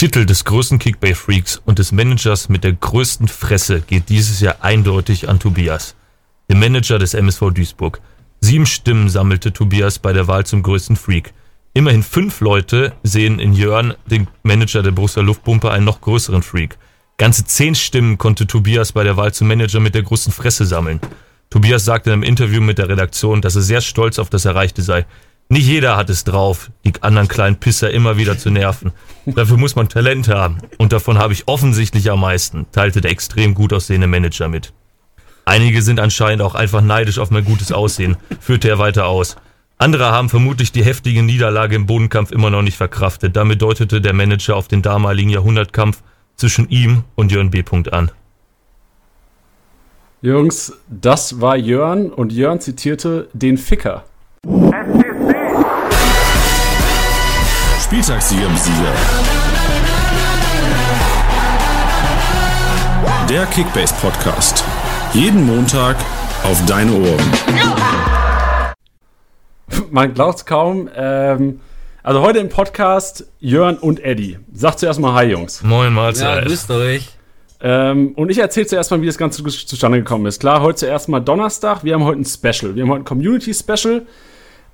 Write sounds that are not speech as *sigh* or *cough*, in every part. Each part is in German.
Titel des größten Kickbase-Freaks und des Managers mit der größten Fresse geht dieses Jahr eindeutig an Tobias, dem Manager des MSV Duisburg. Sieben Stimmen sammelte Tobias bei der Wahl zum größten Freak. Immerhin fünf Leute sehen in Jörn, den Manager der Borussia Luftpumpe, einen noch größeren Freak. Ganze zehn Stimmen konnte Tobias bei der Wahl zum Manager mit der größten Fresse sammeln. Tobias sagte in einem Interview mit der Redaktion, dass er sehr stolz auf das Erreichte sei. Nicht jeder hat es drauf, die anderen kleinen Pisser immer wieder zu nerven. Dafür muss man Talent haben. Und davon habe ich offensichtlich am meisten, teilte der extrem gut aussehende Manager mit. Einige sind anscheinend auch einfach neidisch auf mein gutes Aussehen, führte er weiter aus. Andere haben vermutlich die heftige Niederlage im Bodenkampf immer noch nicht verkraftet. Damit deutete der Manager auf den damaligen Jahrhundertkampf zwischen ihm und Jörn B. an. Jungs, das war Jörn und Jörn zitierte den Ficker. Spieltagssieger Sieger. Der Kickbase Podcast. Jeden Montag auf deine Ohren. *laughs* Man glaubt kaum. Ähm, also heute im Podcast Jörn und Eddie. Sagt zuerst mal Hi, Jungs. Moin, Mahlzeit. Ja, grüßt euch. Ähm, und ich erzähle zuerst mal, wie das Ganze zustande gekommen ist. Klar, heute zuerst mal Donnerstag. Wir haben heute ein Special. Wir haben heute ein Community-Special.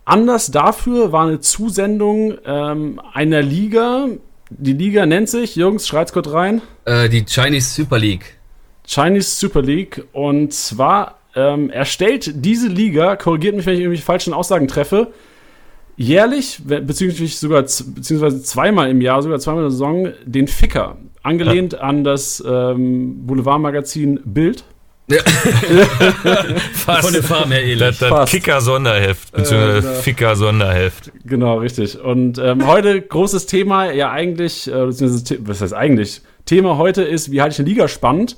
Anders dafür war eine Zusendung ähm, einer Liga. Die Liga nennt sich, Jungs, schreit's kurz rein. Äh, die Chinese Super League. Chinese Super League. Und zwar ähm, erstellt diese Liga, korrigiert mich, wenn ich irgendwelche falschen Aussagen treffe, jährlich, beziehungsweise sogar beziehungsweise zweimal im Jahr, sogar zweimal in der Saison, den Ficker. Angelehnt ja. an das ähm, Boulevardmagazin Bild. Ja. *laughs* Fast. Von der Farm her ähnlich. Das, das Kicker-Sonderheft, beziehungsweise äh, Ficker-Sonderheft. Genau, richtig. Und ähm, heute großes Thema, ja eigentlich, äh, was heißt eigentlich? Thema heute ist, wie halte ich eine Liga spannend?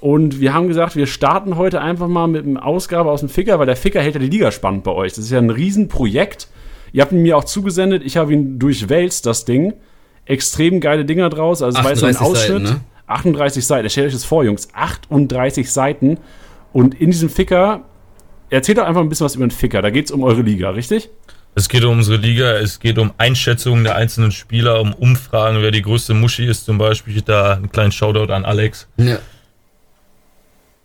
Und wir haben gesagt, wir starten heute einfach mal mit einer Ausgabe aus dem Ficker, weil der Ficker hält ja die Liga spannend bei euch. Das ist ja ein Riesenprojekt. Ihr habt ihn mir auch zugesendet, ich habe ihn durchwälzt, das Ding. Extrem geile Dinger draus. Also es war jetzt ein Ausschnitt. Seiten, ne? 38 Seiten. Stellt euch das vor, Jungs. 38 Seiten. Und in diesem Ficker, erzählt doch einfach ein bisschen was über den Ficker. Da geht es um eure Liga, richtig? Es geht um unsere Liga, es geht um Einschätzungen der einzelnen Spieler, um Umfragen, wer die größte Muschi ist zum Beispiel. Da einen kleinen Shoutout an Alex. Ja.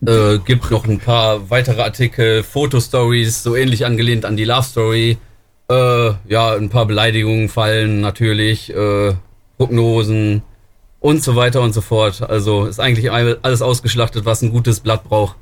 Äh, gibt noch ein paar weitere Artikel, Fotostories, so ähnlich angelehnt an die Love Story. Äh, ja, ein paar Beleidigungen fallen natürlich, äh, Prognosen, und so weiter und so fort. Also ist eigentlich alles ausgeschlachtet, was ein gutes Blatt braucht.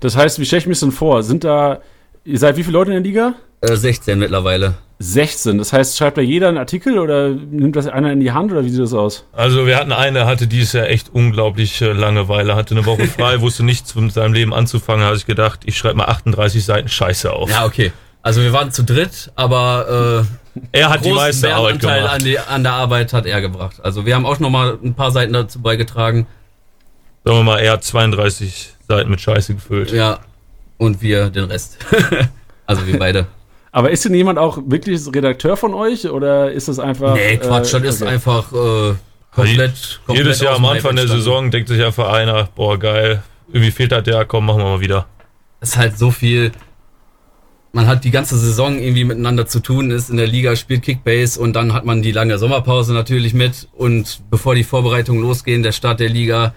Das heißt, wie stelle ich mir das denn vor? Sind da, ihr seid wie viele Leute in der Liga? Äh, 16 mittlerweile. 16. Das heißt, schreibt da jeder einen Artikel oder nimmt das einer in die Hand oder wie sieht das aus? Also wir hatten einen, der hatte dieses Jahr echt unglaublich äh, Langeweile, hatte eine Woche *laughs* frei, wusste nichts von seinem Leben anzufangen, habe ich gedacht, ich schreibe mal 38 Seiten Scheiße auf. Ja, okay. Also wir waren zu dritt, aber äh, er hat die meiste Arbeit gemacht. An, die, an der Arbeit hat er gebracht. Also wir haben auch noch mal ein paar Seiten dazu beigetragen. Sagen wir mal, er hat 32 Seiten mit Scheiße gefüllt. Ja, und wir den Rest. *laughs* also wir beide. Aber ist denn jemand auch wirklich Redakteur von euch oder ist das einfach? Nee, Quatsch, äh, das ist einfach äh, komplett, komplett. Jedes Jahr am Anfang der Saison denkt sich einfach einer, boah geil, irgendwie fehlt halt der, komm, machen wir mal wieder. Es ist halt so viel man hat die ganze Saison irgendwie miteinander zu tun, ist in der Liga, spielt Kickbase und dann hat man die lange Sommerpause natürlich mit und bevor die Vorbereitungen losgehen, der Start der Liga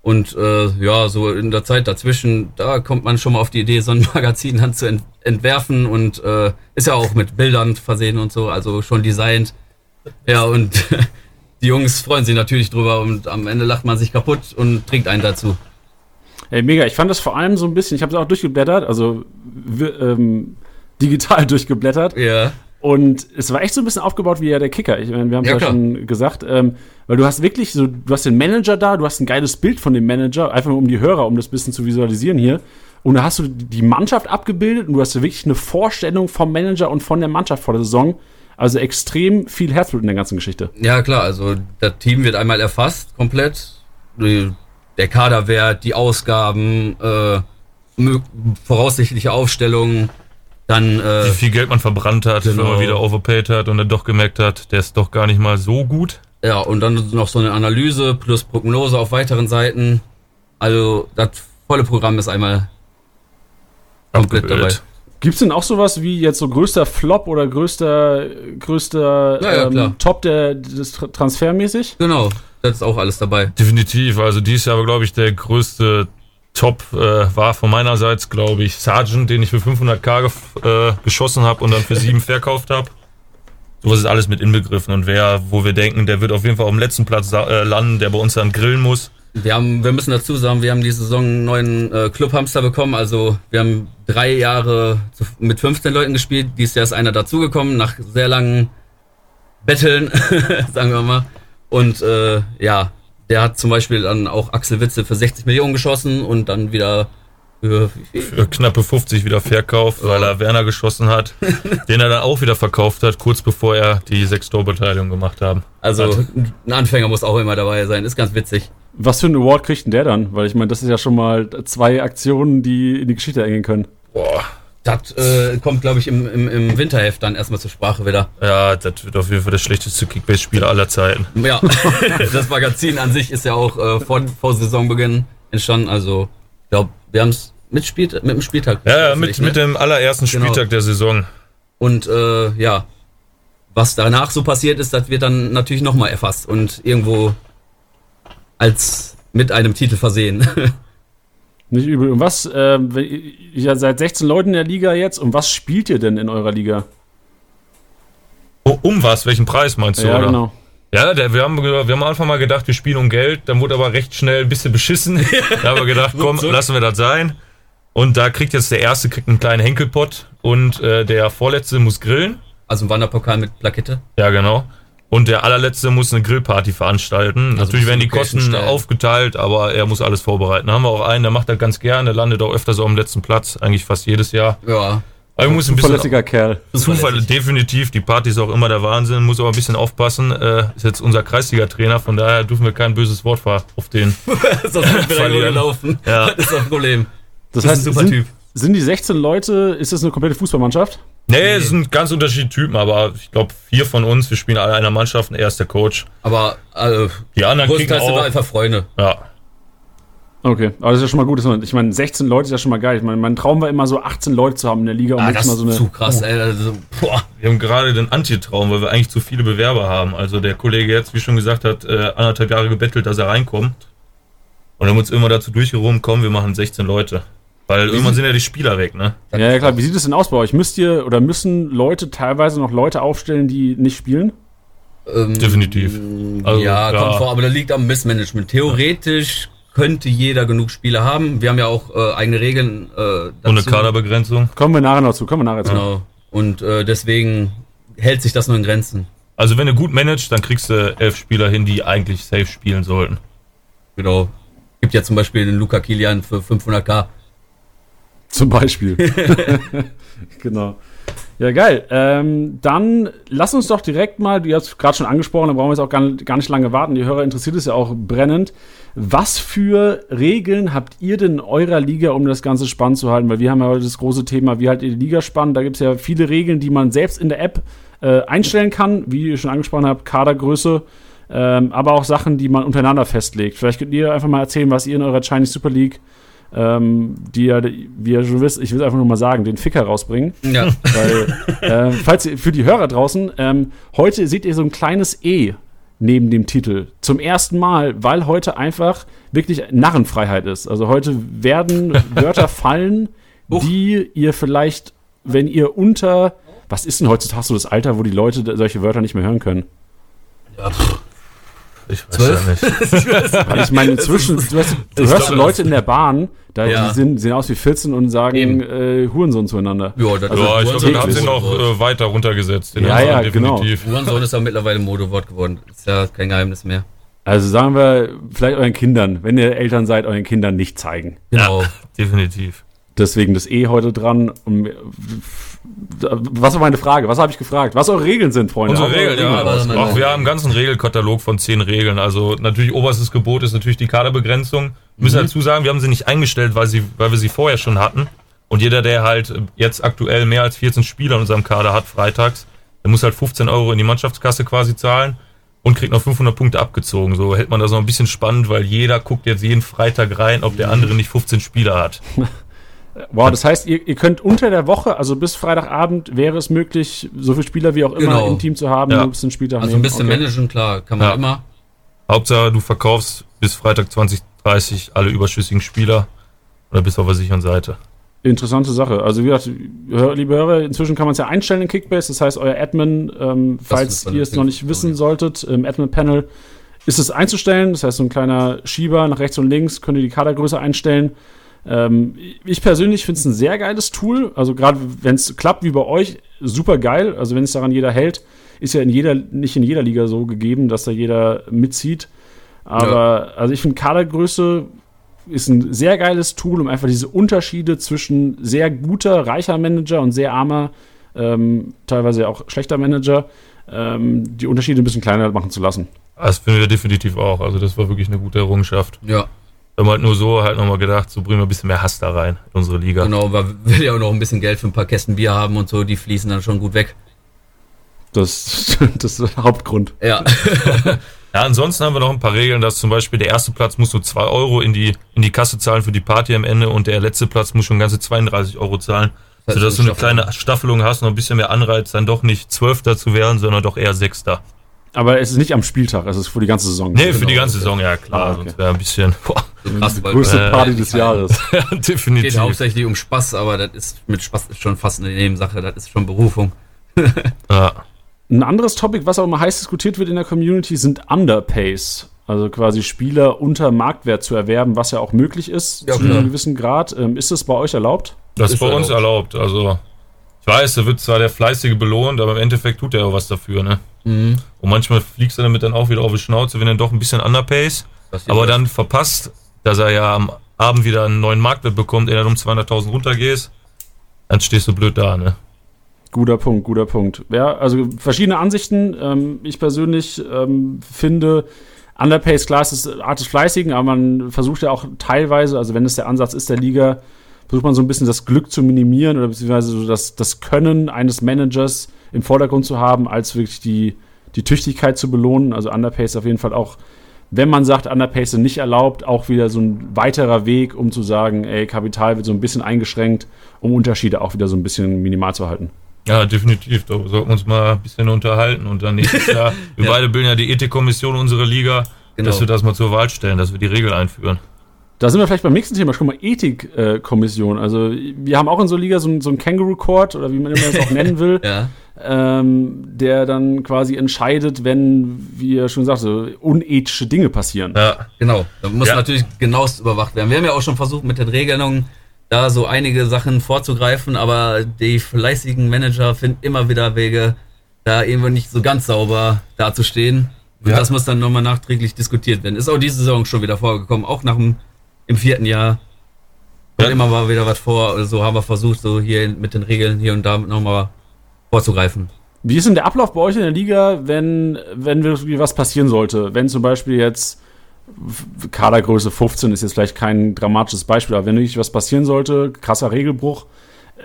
und äh, ja, so in der Zeit dazwischen, da kommt man schon mal auf die Idee, so ein *laughs* Magazin dann zu ent entwerfen und äh, ist ja auch mit Bildern versehen und so, also schon designt. Ja, und *laughs* die Jungs freuen sich natürlich drüber und am Ende lacht man sich kaputt und trinkt einen dazu. Ey, mega. Ich fand das vor allem so ein bisschen, ich habe es auch durchgeblättert, also ähm, digital *laughs* durchgeblättert. Ja. Und es war echt so ein bisschen aufgebaut wie ja der Kicker. Ich meine, wir haben es ja, ja schon gesagt, ähm, weil du hast wirklich so, du hast den Manager da, du hast ein geiles Bild von dem Manager, einfach nur um die Hörer, um das bisschen zu visualisieren hier. Und da hast du die Mannschaft abgebildet und du hast wirklich eine Vorstellung vom Manager und von der Mannschaft vor der Saison. Also extrem viel Herzblut in der ganzen Geschichte. Ja, klar, also das Team wird einmal erfasst, komplett. Der Kaderwert, die Ausgaben, äh, voraussichtliche Aufstellungen dann, äh, Wie viel Geld man verbrannt hat, genau. wenn man wieder overpaid hat und dann doch gemerkt hat, der ist doch gar nicht mal so gut. Ja, und dann noch so eine Analyse plus Prognose auf weiteren Seiten. Also das volle Programm ist einmal komplett dabei. Gibt es denn auch sowas wie jetzt so größter Flop oder größter, größter Ja, ja, ähm, Top der, des Tra- transfermäßig? Genau, das ist auch alles dabei. Definitiv. Also dies Jahr war, glaube ich, der größte Top äh, war von meinerseits, glaube ich, Sargent, den ich für 500k gef- äh, geschossen habe und dann für 7 *laughs* verkauft habe. Sowas ist alles mit inbegriffen. Und wer, wo wir denken, der wird auf jeden Fall auf dem letzten Platz äh, landen, der bei uns dann grillen muss. Wir haben, wir müssen dazu sagen, wir haben die Saison einen neuen äh, Clubhamster bekommen. Also wir haben drei Jahre mit 15 Leuten gespielt. Dieses Jahr ist einer dazugekommen nach sehr langen Betteln, *laughs* sagen wir mal. Und äh, ja, der hat zum Beispiel dann auch Axel Witze für 60 Millionen geschossen und dann wieder für? Für knappe 50 wieder verkauft, weil er Werner geschossen hat, *laughs* den er dann auch wieder verkauft hat, kurz bevor er die sechs Torbeteiligung gemacht haben. Also ein Anfänger muss auch immer dabei sein. Ist ganz witzig. Was für einen Award kriegt denn der dann? Weil ich meine, das ist ja schon mal zwei Aktionen, die in die Geschichte eingehen können. Boah. Das äh, kommt, glaube ich, im, im, im Winterheft dann erstmal zur Sprache wieder. Ja, das wird auf jeden Fall das schlechteste Kickbase-Spiel aller Zeiten. Ja, *laughs* *laughs* das Magazin an sich ist ja auch äh, vor, vor Saisonbeginn entstanden. Also, ich glaube, wir haben es mit, Spiel, mit dem Spieltag. Ja, ja, mit, ne? mit dem allerersten Genau. Spieltag der Saison. Und äh, ja, was danach so passiert ist, das wird dann natürlich nochmal erfasst und irgendwo als mit einem Titel versehen. *laughs* Nicht übel. Und was, wenn- ihr seid 16 Leute in der Liga jetzt und was spielt ihr denn in eurer Liga? Oh, um was? Welchen Preis meinst du, ja, oder? genau. Ja, der, wir, haben, wir haben am Anfang mal gedacht, wir spielen um Geld, dann wurde aber recht schnell ein bisschen beschissen. *laughs* da haben wir gedacht, komm, lassen wir das sein. Und da kriegt jetzt der Erste kriegt einen kleinen Henkelpott und äh, der Vorletzte muss grillen. Also ein Wanderpokal mit Plakette. Ja, genau. Und der allerletzte muss eine Grillparty veranstalten. Also Natürlich werden die Kosten stellen. aufgeteilt, aber er muss alles vorbereiten. Da haben wir auch einen, der macht das ganz gern, der landet auch öfter so am letzten Platz, eigentlich fast jedes Jahr. Ja. Aber muss ein bisschen Zuverlässiger Kerl. Zufall, definitiv. Die Party ist auch immer der Wahnsinn, muss aber ein bisschen aufpassen. Äh, ist jetzt unser Kreisliga-Trainer, von daher dürfen wir kein böses Wort auf den. *laughs* Sonst wird Verlieren. gelaufen. Ja. Das ist das Problem. Das, Das heißt, ist ein super sind, Typ. sind die 16 Leute, ist das eine komplette Fußballmannschaft? Nee, es sind ganz unterschiedliche Typen, aber ich glaube, vier von uns, wir spielen alle in einer Mannschaft und er ist der Coach. Aber äh, Die anderen kriegen größtenteils sind auch. einfach Freunde. Ja, Okay, aber das ist ja schon mal gut. dass man- Ich meine, 16 Leute ist ja schon mal geil. Ich meine, mein Traum war immer so 18 Leute zu haben in der Liga, um Ah, das mal so eine. ist zu krass, ey. Also, boah. wir haben gerade den Antitraum, weil wir eigentlich zu viele Bewerber haben. Also der Kollege jetzt, wie schon gesagt hat, äh, anderthalb Jahre gebettelt, dass er reinkommt. Und haben uns immer dazu durchgerungen, komm, wir machen 16 Leute. Weil irgendwann sind ja die Spieler weg, ne? Ja, ja, klar. Wie sieht es denn aus bei euch? Müsst ihr oder müssen Leute teilweise noch Leute aufstellen, die nicht spielen? Ähm, Definitiv. Also, ja, ja. kommt vor, aber das liegt am Missmanagement. Theoretisch könnte jeder genug Spieler haben. Wir haben ja auch äh, eigene Regeln. Äh, dazu. Und eine Kaderbegrenzung. Kommen wir nachher noch zu. Kommen wir nachher zu. Genau. Und äh, deswegen hält sich das nur in Grenzen. Also wenn du gut managst, dann kriegst du elf Spieler hin, die eigentlich safe spielen sollten. Genau. Gibt ja zum Beispiel den Luca Kilian für 500k. Zum Beispiel. *laughs* genau. Ja, geil. Ähm, dann lass uns doch direkt mal, du hast es gerade schon angesprochen, da brauchen wir jetzt auch gar, gar nicht lange warten. Die Hörer interessiert es ja auch brennend. Was für Regeln habt ihr denn in eurer Liga, um das Ganze spannend zu halten? Weil wir haben ja heute das große Thema, wie haltet ihr die Liga spannend? Da gibt es ja viele Regeln, die man selbst in der App äh, einstellen kann, wie ihr schon angesprochen habt, Kadergröße, ähm, aber auch Sachen, die man untereinander festlegt. Vielleicht könnt ihr einfach mal erzählen, was ihr in eurer Chinese Super League ähm, die ja, wie ihr schon wisst, ich will es einfach nur mal sagen, den Ficker rausbringen. Ja. Weil, äh, falls ihr, für die Hörer draußen, ähm, heute seht ihr so ein kleines E neben dem Titel. Zum ersten Mal, weil heute einfach wirklich Narrenfreiheit ist. Also heute werden *laughs* Wörter fallen, die ihr vielleicht, wenn ihr unter, was ist denn heutzutage so das Alter, wo die Leute solche Wörter nicht mehr hören können? ja pff. Ich weiß Zwölf? ja *laughs* nicht. Ich meine, inzwischen, du, hast, du hörst glaube, Leute in der Bahn, da, Ja. die sind, sehen aus wie 14 und sagen äh, Hurensohn zueinander. Ja, das Also, ja, ich glaube, den haben sie noch äh, weiter runtergesetzt. Den Ja, haben sie ja, genau. Hurensohn ist ja mittlerweile ein Modewort geworden. Ist ja kein Geheimnis mehr. Also sagen wir, vielleicht euren Kindern, wenn ihr Eltern seid, euren Kindern nicht zeigen. Genau. Ja, *laughs* definitiv. Deswegen das E heute dran. Um, was war meine Frage? Was habe ich gefragt? Was eure Regeln sind, Freunde? Unsere eure Regeln, ja. raus. raus. Auch wir haben einen ganzen Regelkatalog von zehn Regeln. Also natürlich oberstes Gebot ist natürlich die Kaderbegrenzung. Müssen dazu sagen, wir haben sie nicht eingestellt, weil, sie, weil wir sie vorher schon hatten. Und jeder, der halt jetzt aktuell mehr als 14 Spieler in unserem Kader hat, freitags, der muss halt 15 Euro in die Mannschaftskasse quasi zahlen und kriegt noch 500 Punkte abgezogen. So hält man das noch ein bisschen spannend, weil jeder guckt jetzt jeden Freitag rein, ob der andere nicht 15 Spieler hat. *laughs* Wow, das heißt, ihr, ihr könnt unter der Woche, also bis Freitagabend, wäre es möglich, so viele Spieler wie auch immer Genau. im Team zu haben, Ja. zum Spieltag Also ein bisschen Okay. managen, klar, kann man Ja. immer. Hauptsache, du verkaufst bis Freitag 2030 alle überschüssigen Spieler oder bist auf der sicheren Seite. Interessante Sache. Also wie gesagt, liebe Hörer, inzwischen kann man es ja einstellen in Kickbase. Das heißt, euer Admin, ähm, falls ihr es noch nicht wissen solltet, im Admin-Panel ist es einzustellen. Das heißt, so ein kleiner Schieber nach rechts und links könnt ihr die Kadergröße einstellen. Ähm, ich persönlich finde es ein sehr geiles Tool. Also gerade wenn es klappt wie bei euch, super geil. Also wenn es daran jeder hält, ist ja in jeder, nicht in jeder Liga so gegeben, dass da jeder mitzieht. Aber also ich finde Kadergröße ist ein sehr geiles Tool, um einfach diese Unterschiede zwischen sehr guter, reicher Manager und sehr armer, ähm, teilweise auch schlechter Manager, ähm, die Unterschiede ein bisschen kleiner machen zu lassen. Das finden wir definitiv auch. Also das war wirklich eine gute Errungenschaft. Ja, Wir haben halt nur so halt nochmal gedacht, so bringen wir ein bisschen mehr Hass da rein in unsere Liga. genau, weil wir will ja auch noch ein bisschen Geld für ein paar Kästen Bier haben und so, die fließen dann schon gut weg. Das, *laughs* das ist der Hauptgrund. Ja, *laughs* Ja, ansonsten haben wir noch ein paar Regeln, dass zum Beispiel der erste Platz muss nur 2 Euro in die, in die Kasse zahlen für die Party am Ende und der letzte Platz muss schon ganze 32 Euro zahlen. Das heißt, sodass du eine eine kleine Staffelung hast, noch ein bisschen mehr Anreiz, dann doch nicht Zwölfter zu werden, sondern doch eher Sechster. Aber es ist nicht am Spieltag, es ist für die ganze Saison. Nee, für die Genau, ganze. Saison, ja klar. Ah, okay. Sonst wäre ein bisschen, *laughs* boah, krass, weil Größte Äh, Party des Jahres. *laughs* ja, geht definitiv. hauptsächlich um Spaß, aber das ist mit Spaß ist schon fast eine Nebensache, das ist schon Berufung. *laughs* Ja. Ein anderes Topic, was auch immer heiß diskutiert wird in der Community, sind Underpays. Also quasi Spieler unter Marktwert zu erwerben, was ja auch möglich ist, Ja, zu klar. einem gewissen Grad. Ähm, ist das bei euch erlaubt? Das ist Ist bei uns erlaubt. erlaubt. Also, ich weiß, da wird zwar der Fleißige belohnt, aber im Endeffekt tut er auch was dafür, ne? Mhm. Und manchmal fliegst du damit dann auch wieder auf die Schnauze, wenn er doch ein bisschen underpays, Das aber dann verpasst, dass er ja am Abend wieder einen neuen Marktwert bekommt, er um 200.000 runtergehst, dann stehst du blöd da, ne? Guter Punkt, guter Punkt. Ja, also verschiedene Ansichten. Ähm, ich persönlich ähm, finde, Underpays, klar, ist Art des Fleißigen, aber man versucht ja auch teilweise, also wenn es der Ansatz ist der Liga, versucht man so ein bisschen das Glück zu minimieren oder beziehungsweise so das, das Können eines Managers im Vordergrund zu haben, als wirklich die, die Tüchtigkeit zu belohnen. Also Underpays auf jeden Fall auch, wenn man sagt, Underpays sind nicht erlaubt, auch wieder so ein weiterer Weg, um zu sagen, ey, Kapital wird so ein bisschen eingeschränkt, um Unterschiede auch wieder so ein bisschen minimal zu halten. Ja, definitiv. Da sollten wir uns mal ein bisschen unterhalten und dann nächstes Jahr, *laughs* wir Ja. beide bilden ja die Ethikkommission unserer Liga, Genau. dass wir das mal zur Wahl stellen, dass wir die Regel einführen. Da sind wir vielleicht beim nächsten Thema schon mal Ethikkommission. also wir haben auch in so Liga so, so einen Kangaroo Court oder wie man immer das auch *laughs* nennen will, Ja, ähm, der dann quasi entscheidet, wenn, wie er schon sagte, unethische Dinge passieren. Ja, genau. Da muss Ja. natürlich genauest überwacht werden. Wir haben ja auch schon versucht, mit den Regelungen da so einige Sachen vorzugreifen, aber die fleißigen Manager finden immer wieder Wege, da irgendwo nicht so ganz sauber dazustehen. Und Ja. das muss dann nochmal nachträglich diskutiert werden. Ist auch diese Saison schon wieder vorgekommen, auch nach dem im vierten Jahr. Ja. immer war wieder was vor, also haben wir versucht, so hier mit den Regeln hier und da nochmal vorzugreifen. Wie ist denn der Ablauf bei euch in der Liga, wenn, wenn wirklich was passieren sollte? Wenn zum Beispiel jetzt Kadergröße 15 ist jetzt vielleicht kein dramatisches Beispiel, aber wenn wirklich was passieren sollte, krasser Regelbruch,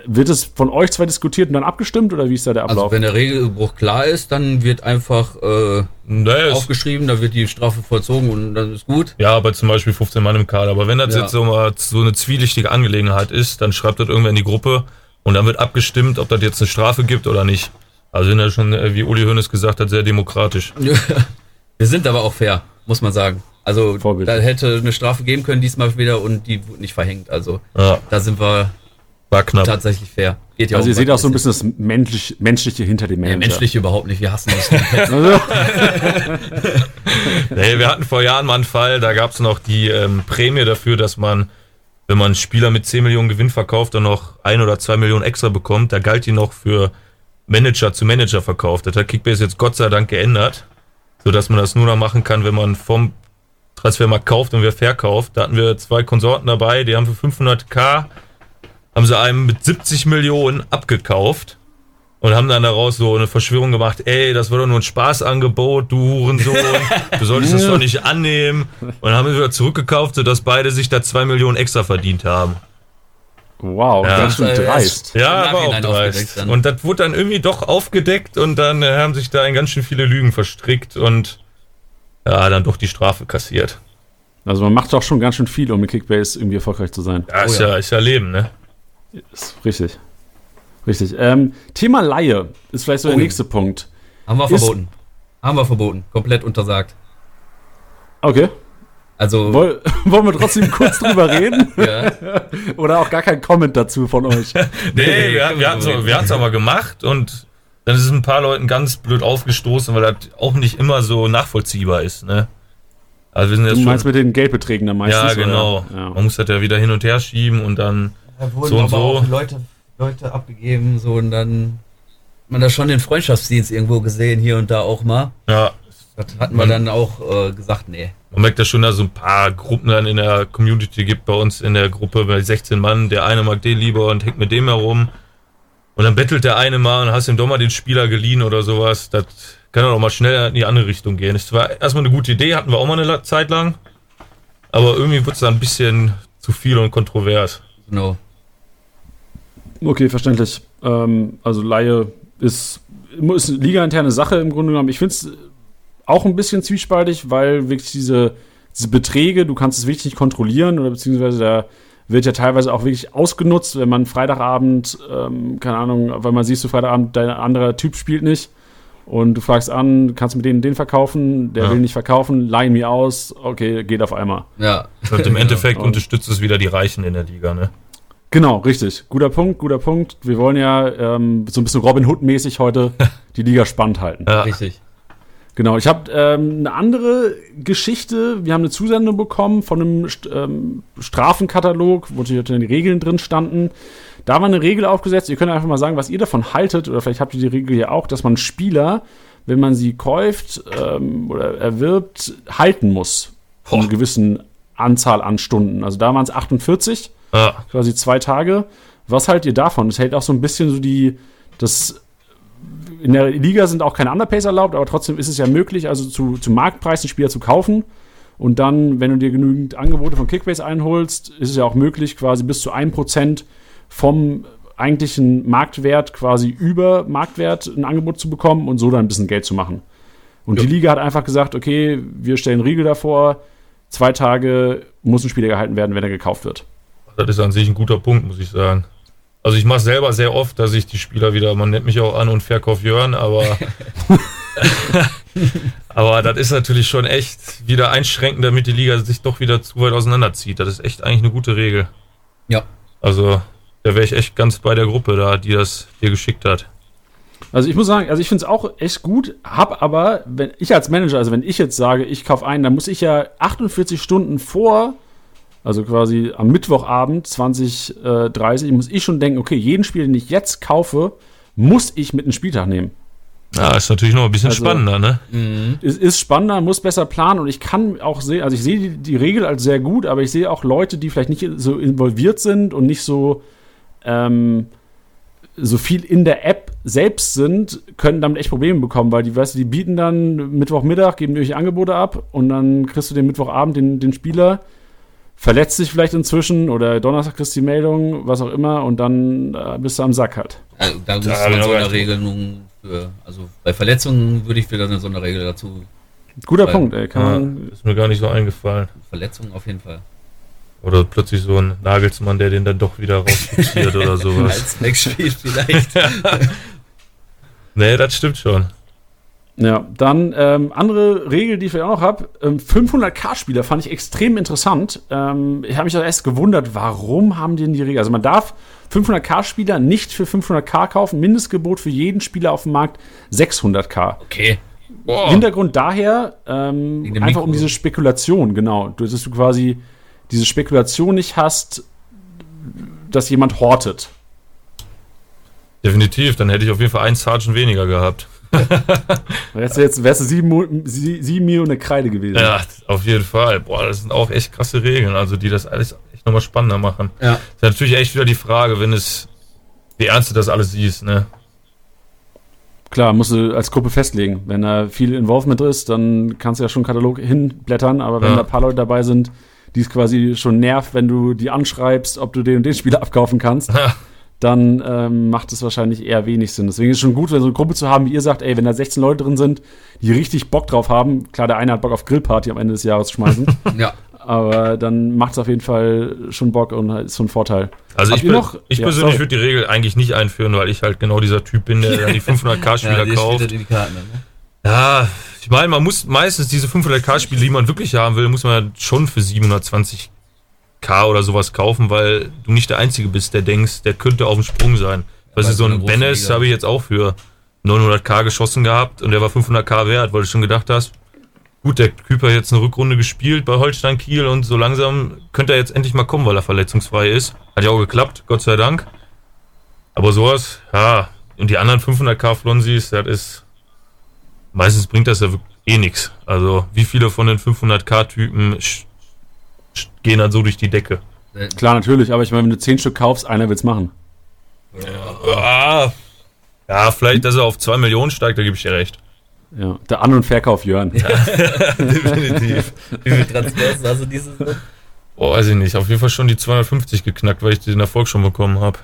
wird es von euch zwei diskutiert und dann abgestimmt oder wie ist da der Ablauf? Also wenn der Regelbruch klar ist, dann wird einfach äh, nee, aufgeschrieben, da wird die Strafe vollzogen und dann ist gut. ja, aber zum Beispiel 15 Mann im Kader. Aber wenn das Ja. jetzt so, mal so eine zwielichtige Angelegenheit ist, dann schreibt das irgendwer in die Gruppe und dann wird abgestimmt, ob das jetzt eine Strafe gibt oder nicht. Also sind ja schon, äh, wie Uli Hoeneß gesagt hat, sehr demokratisch. Wir sind aber auch fair, muss man sagen. Also Vorbild. da hätte eine Strafe geben können diesmal wieder und die wurde nicht verhängt. Also Ja, da sind wir war knapp. tatsächlich fair. Geht ja also ihr seht was auch so ein bisschen das menschlich, Menschliche hinter dem Ja, Manager. menschlich überhaupt nicht, wir hassen das. *laughs* Also, *laughs* Nee, wir hatten vor Jahren mal einen Fall, da gab es noch die ähm, Prämie dafür, dass man, wenn man Spieler mit 10 Millionen Gewinn verkauft, dann noch ein oder zwei Millionen extra bekommt. Da galt die noch für Manager zu Manager verkauft. Das hat Kickbase jetzt Gott sei Dank geändert, sodass man das nur noch machen kann, wenn man vom Transfermarkt kauft und wer verkauft. Da hatten wir zwei Konsorten dabei, die haben für 500k, haben sie einem mit 70 Millionen abgekauft. Und haben dann daraus so eine Verschwörung gemacht, ey, das war doch nur ein Spaßangebot, du Hurensohn, du solltest das doch nicht annehmen. Und dann haben wir wieder zurückgekauft, sodass beide sich da zwei Millionen extra verdient haben. wow, Ja. ganz schön Das, dreist. Ja, aber auch dreist. Und das wurde dann irgendwie doch aufgedeckt und dann äh, haben sich da in ganz schön viele Lügen verstrickt und ja, dann doch die Strafe kassiert. Also man macht doch schon ganz schön viel, um mit Kickbase irgendwie erfolgreich zu sein. Ja, ist Oh ja. ja, ist ja Leben, ne? Ist richtig. Richtig. Ähm, Thema Laie ist vielleicht so Oh der ja. nächste Punkt. Haben wir Ist- verboten. Haben wir verboten. Komplett untersagt. Okay. Also, Woll, *laughs* wollen wir trotzdem kurz *laughs* drüber reden? ja, *laughs* Oder auch gar kein Comment dazu von euch? Nee, wir, wir, wir hatten's aber gemacht und dann ist es ein paar Leuten ganz blöd aufgestoßen, weil das auch nicht immer so nachvollziehbar ist, ne? Also wir sind Du jetzt meinst schon, mit den Geldbeträgen dann meistens? ja genau. Ja. Man muss das ja wieder hin und her schieben und dann da wurden So aber so. auch Leute, Leute abgegeben, so und dann hat man da schon den Freundschaftsdienst irgendwo gesehen, hier und da auch mal. ja, Das hatten wir Man- dann auch äh, gesagt, nee. man merkt ja schon, dass es so ein paar Gruppen dann in der Community gibt bei uns in der Gruppe bei 16 Mann. Der eine mag den lieber und hängt mit dem herum. Und dann bettelt der eine mal und hast ihm doch mal den Spieler geliehen oder sowas. Das kann auch mal schnell in die andere Richtung gehen. Das war erstmal eine gute Idee, hatten wir auch mal eine Zeit lang. Aber irgendwie wird es dann ein bisschen zu viel und kontrovers. Genau. Okay, verständlich. Ähm, also Laie ist, ist eine ligainterne Sache im Grunde genommen. Ich finde es auch ein bisschen zwiespaltig, weil wirklich diese, diese Beträge, du kannst es wirklich nicht kontrollieren oder beziehungsweise da wird ja teilweise auch wirklich ausgenutzt, wenn man Freitagabend, ähm, keine Ahnung, weil man siehst du Freitagabend, dein anderer Typ spielt nicht und du fragst an, kannst du mit denen den verkaufen, der Ja. will nicht verkaufen, leih mir aus, okay, geht auf einmal. Ja. Und im Endeffekt Ja. unterstützt es wieder die Reichen in der Liga, ne? Genau, richtig. Guter Punkt, guter Punkt. Wir wollen ja ähm, so ein bisschen Robin Hood-mäßig heute *laughs* die Liga spannend halten. Ja. Richtig. Genau, ich habe ähm, eine andere Geschichte. Wir haben eine Zusendung bekommen von einem St ähm, Strafenkatalog, wo die Regeln drin standen. Da war eine Regel aufgesetzt. Ihr könnt einfach mal sagen, was ihr davon haltet. Oder vielleicht habt ihr die Regel ja auch, dass man Spieler, wenn man sie kauft ähm, oder erwirbt, halten muss. Von einer gewissen Anzahl an Stunden. Also da waren es 48 Ja. quasi zwei Tage. Was haltet ihr davon? Es hält auch so ein bisschen so die, das in der Liga sind auch keine Underpays erlaubt, aber trotzdem ist es ja möglich, also zu, zu Marktpreis einen Spieler zu kaufen. Und dann, wenn du dir genügend Angebote von Kickbase einholst, ist es ja auch möglich, quasi bis zu 1% vom eigentlichen Marktwert quasi über Marktwert ein Angebot zu bekommen und so dann ein bisschen Geld zu machen. Und die Liga hat einfach gesagt, okay, wir stellen Riegel davor, zwei Tage muss ein Spieler gehalten werden, wenn er gekauft wird. Das ist an sich ein guter Punkt, muss ich sagen. Also ich mache selber sehr oft, dass ich die Spieler wieder, man nennt mich auch an und Verkauf Jörn, aber *laughs* aber das ist natürlich schon echt wieder einschränkend, damit die Liga sich doch wieder zu weit auseinanderzieht. Das ist echt eigentlich eine gute Regel. Ja. Also da wäre ich echt ganz bei der Gruppe da, die das dir geschickt hat. Also ich muss sagen, also ich finde es auch echt gut, hab aber, wenn ich als Manager, also wenn ich jetzt sage, ich kaufe ein, dann muss ich ja 48 Stunden vor, also quasi am Mittwochabend 2030, muss ich schon denken, okay, jeden Spiel, den ich jetzt kaufe, muss ich mit einem Spieltag nehmen. Ja, ist natürlich noch ein bisschen Also- spannender, ne? Mhm. Es ist spannender, muss besser planen und ich kann auch sehen, also ich sehe die, die Regel als sehr gut, aber ich sehe auch Leute, die vielleicht nicht so involviert sind und nicht so, ähm, so viel in der App selbst sind, können damit echt Probleme bekommen, weil die, weißt du, die bieten dann Mittwochmittag, geben dir irgendwelche Angebote ab und dann kriegst du den Mittwochabend den, den Spieler, verletzt sich vielleicht inzwischen oder Donnerstag kriegst du die Meldung, was auch immer und dann äh, bist du am Sack halt. Also, da müsste man so ich eine aber- Regelung für, also bei Verletzungen würde ich wieder eine Sonderregel dazu. Guter Weil- Punkt, ey. Kann Ja, man, ist mir gar nicht so eingefallen. Verletzungen auf jeden Fall. Oder plötzlich so ein Nagelsmann, der den dann doch wieder rausfixiert oder *laughs* sowas. Als Backspiel vielleicht. *laughs* Nee, das stimmt schon. Ja, dann ähm, andere Regel, die ich vielleicht auch noch habe. Ähm, 500k-Spieler fand ich extrem interessant. Ähm, ich habe mich da erst gewundert, warum haben die denn die Regel? Also man darf 500k-Spieler nicht für 500k kaufen. Mindestgebot für jeden Spieler auf dem Markt 600k. Okay. Hintergrund daher ähm, einfach um diese Spekulation, genau. Du- Dass du quasi diese Spekulation nicht hast, dass jemand hortet. Definitiv, dann hätte ich auf jeden Fall einen Sergeant weniger gehabt. *laughs* Wärst du jetzt wärst du sieben, sieben Millionen eine Kreide gewesen. Ja, auf jeden Fall. Boah, das sind auch echt krasse Regeln, also die das alles echt nochmal spannender machen. Ja. Ist natürlich echt wieder die Frage, wenn es, wie ernst du das alles siehst, ne? Klar, musst du als Gruppe festlegen. Wenn da viel Involvement ist, dann kannst du ja schon einen Katalog hinblättern, aber wenn Ja. da ein paar Leute dabei sind, die es quasi schon nervt, wenn du die anschreibst, ob du den und den Spieler abkaufen kannst, dann ähm, macht es wahrscheinlich eher wenig Sinn. Deswegen ist es schon gut, wenn so eine Gruppe zu haben, wie ihr sagt, ey, wenn da 16 Leute drin sind, die richtig Bock drauf haben, klar, der eine hat Bock auf Grillparty am Ende des Jahres zu schmeißen, *laughs* Ja. Aber dann macht es auf jeden Fall schon Bock und ist so ein Vorteil. Also Habt ich, noch- ich Ja, persönlich sorry. würde die Regel eigentlich nicht einführen, weil ich halt genau dieser Typ bin, der dann die *laughs* 500k-Spieler die kauft. spielt die Karten ne? Ja, ich meine, man muss meistens diese 500k-Spiele, die man wirklich haben will, muss man schon für 720k oder sowas kaufen, weil du nicht der Einzige bist, der denkst, der könnte auf dem Sprung sein. Bei du, so ein Bennis habe ich jetzt auch für 900k geschossen gehabt und der war 500k wert, weil du schon gedacht hast, gut, der Typ hat jetzt eine Rückrunde gespielt bei Holstein Kiel und so langsam könnte er jetzt endlich mal kommen, weil er verletzungsfrei ist. Hat ja auch geklappt, Gott sei Dank. Aber sowas, ja, und die anderen 500k Flonsis, das ist meistens bringt das ja wirklich eh nichts. Also wie viele von den 500k-Typen sch- sch- gehen dann so durch die Decke? Klar, natürlich, aber ich meine, wenn du 10 Stück kaufst, einer will's machen. Ah, ja, vielleicht, dass er auf 2 Millionen steigt, da gebe ich dir recht. Ja, der An- und Verkauf Jörn. *laughs* *laughs* Definitiv. Wie viele Transfers hast du dieses Jahr? Oh, weiß ich nicht. Auf jeden Fall schon die 250 geknackt, weil ich den Erfolg schon bekommen habe.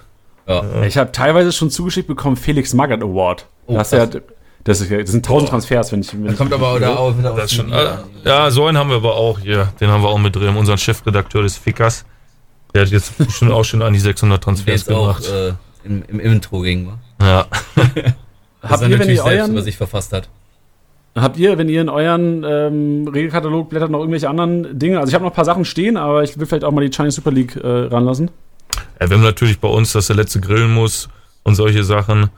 Ja. Ich habe teilweise schon zugeschickt bekommen Felix Magath Award. Oh, das, ist ja, das, ist, das sind 1000 Transfers, wenn ich. Wenn Da ich kommt aber da auch wieder Das schon, äh, ja, so einen haben wir aber auch hier. Den haben wir auch mit drin. Unseren Chefredakteur des Fickers. Der hat jetzt schon auch schon an die 600 der Transfers auch gemacht. äh, im, im Intro ging. wa? Ja. *laughs* Das Habt ihr, wenn natürlich ihr selbst euren- über sich verfasst hat. Habt ihr, wenn ihr in euren ähm, Regelkatalog blättert, noch irgendwelche anderen Dinge? Also ich habe noch ein paar Sachen stehen, aber ich will vielleicht auch mal die Chinese Super League äh, ranlassen. Ja, wir haben natürlich bei uns, dass der letzte grillen muss und solche Sachen.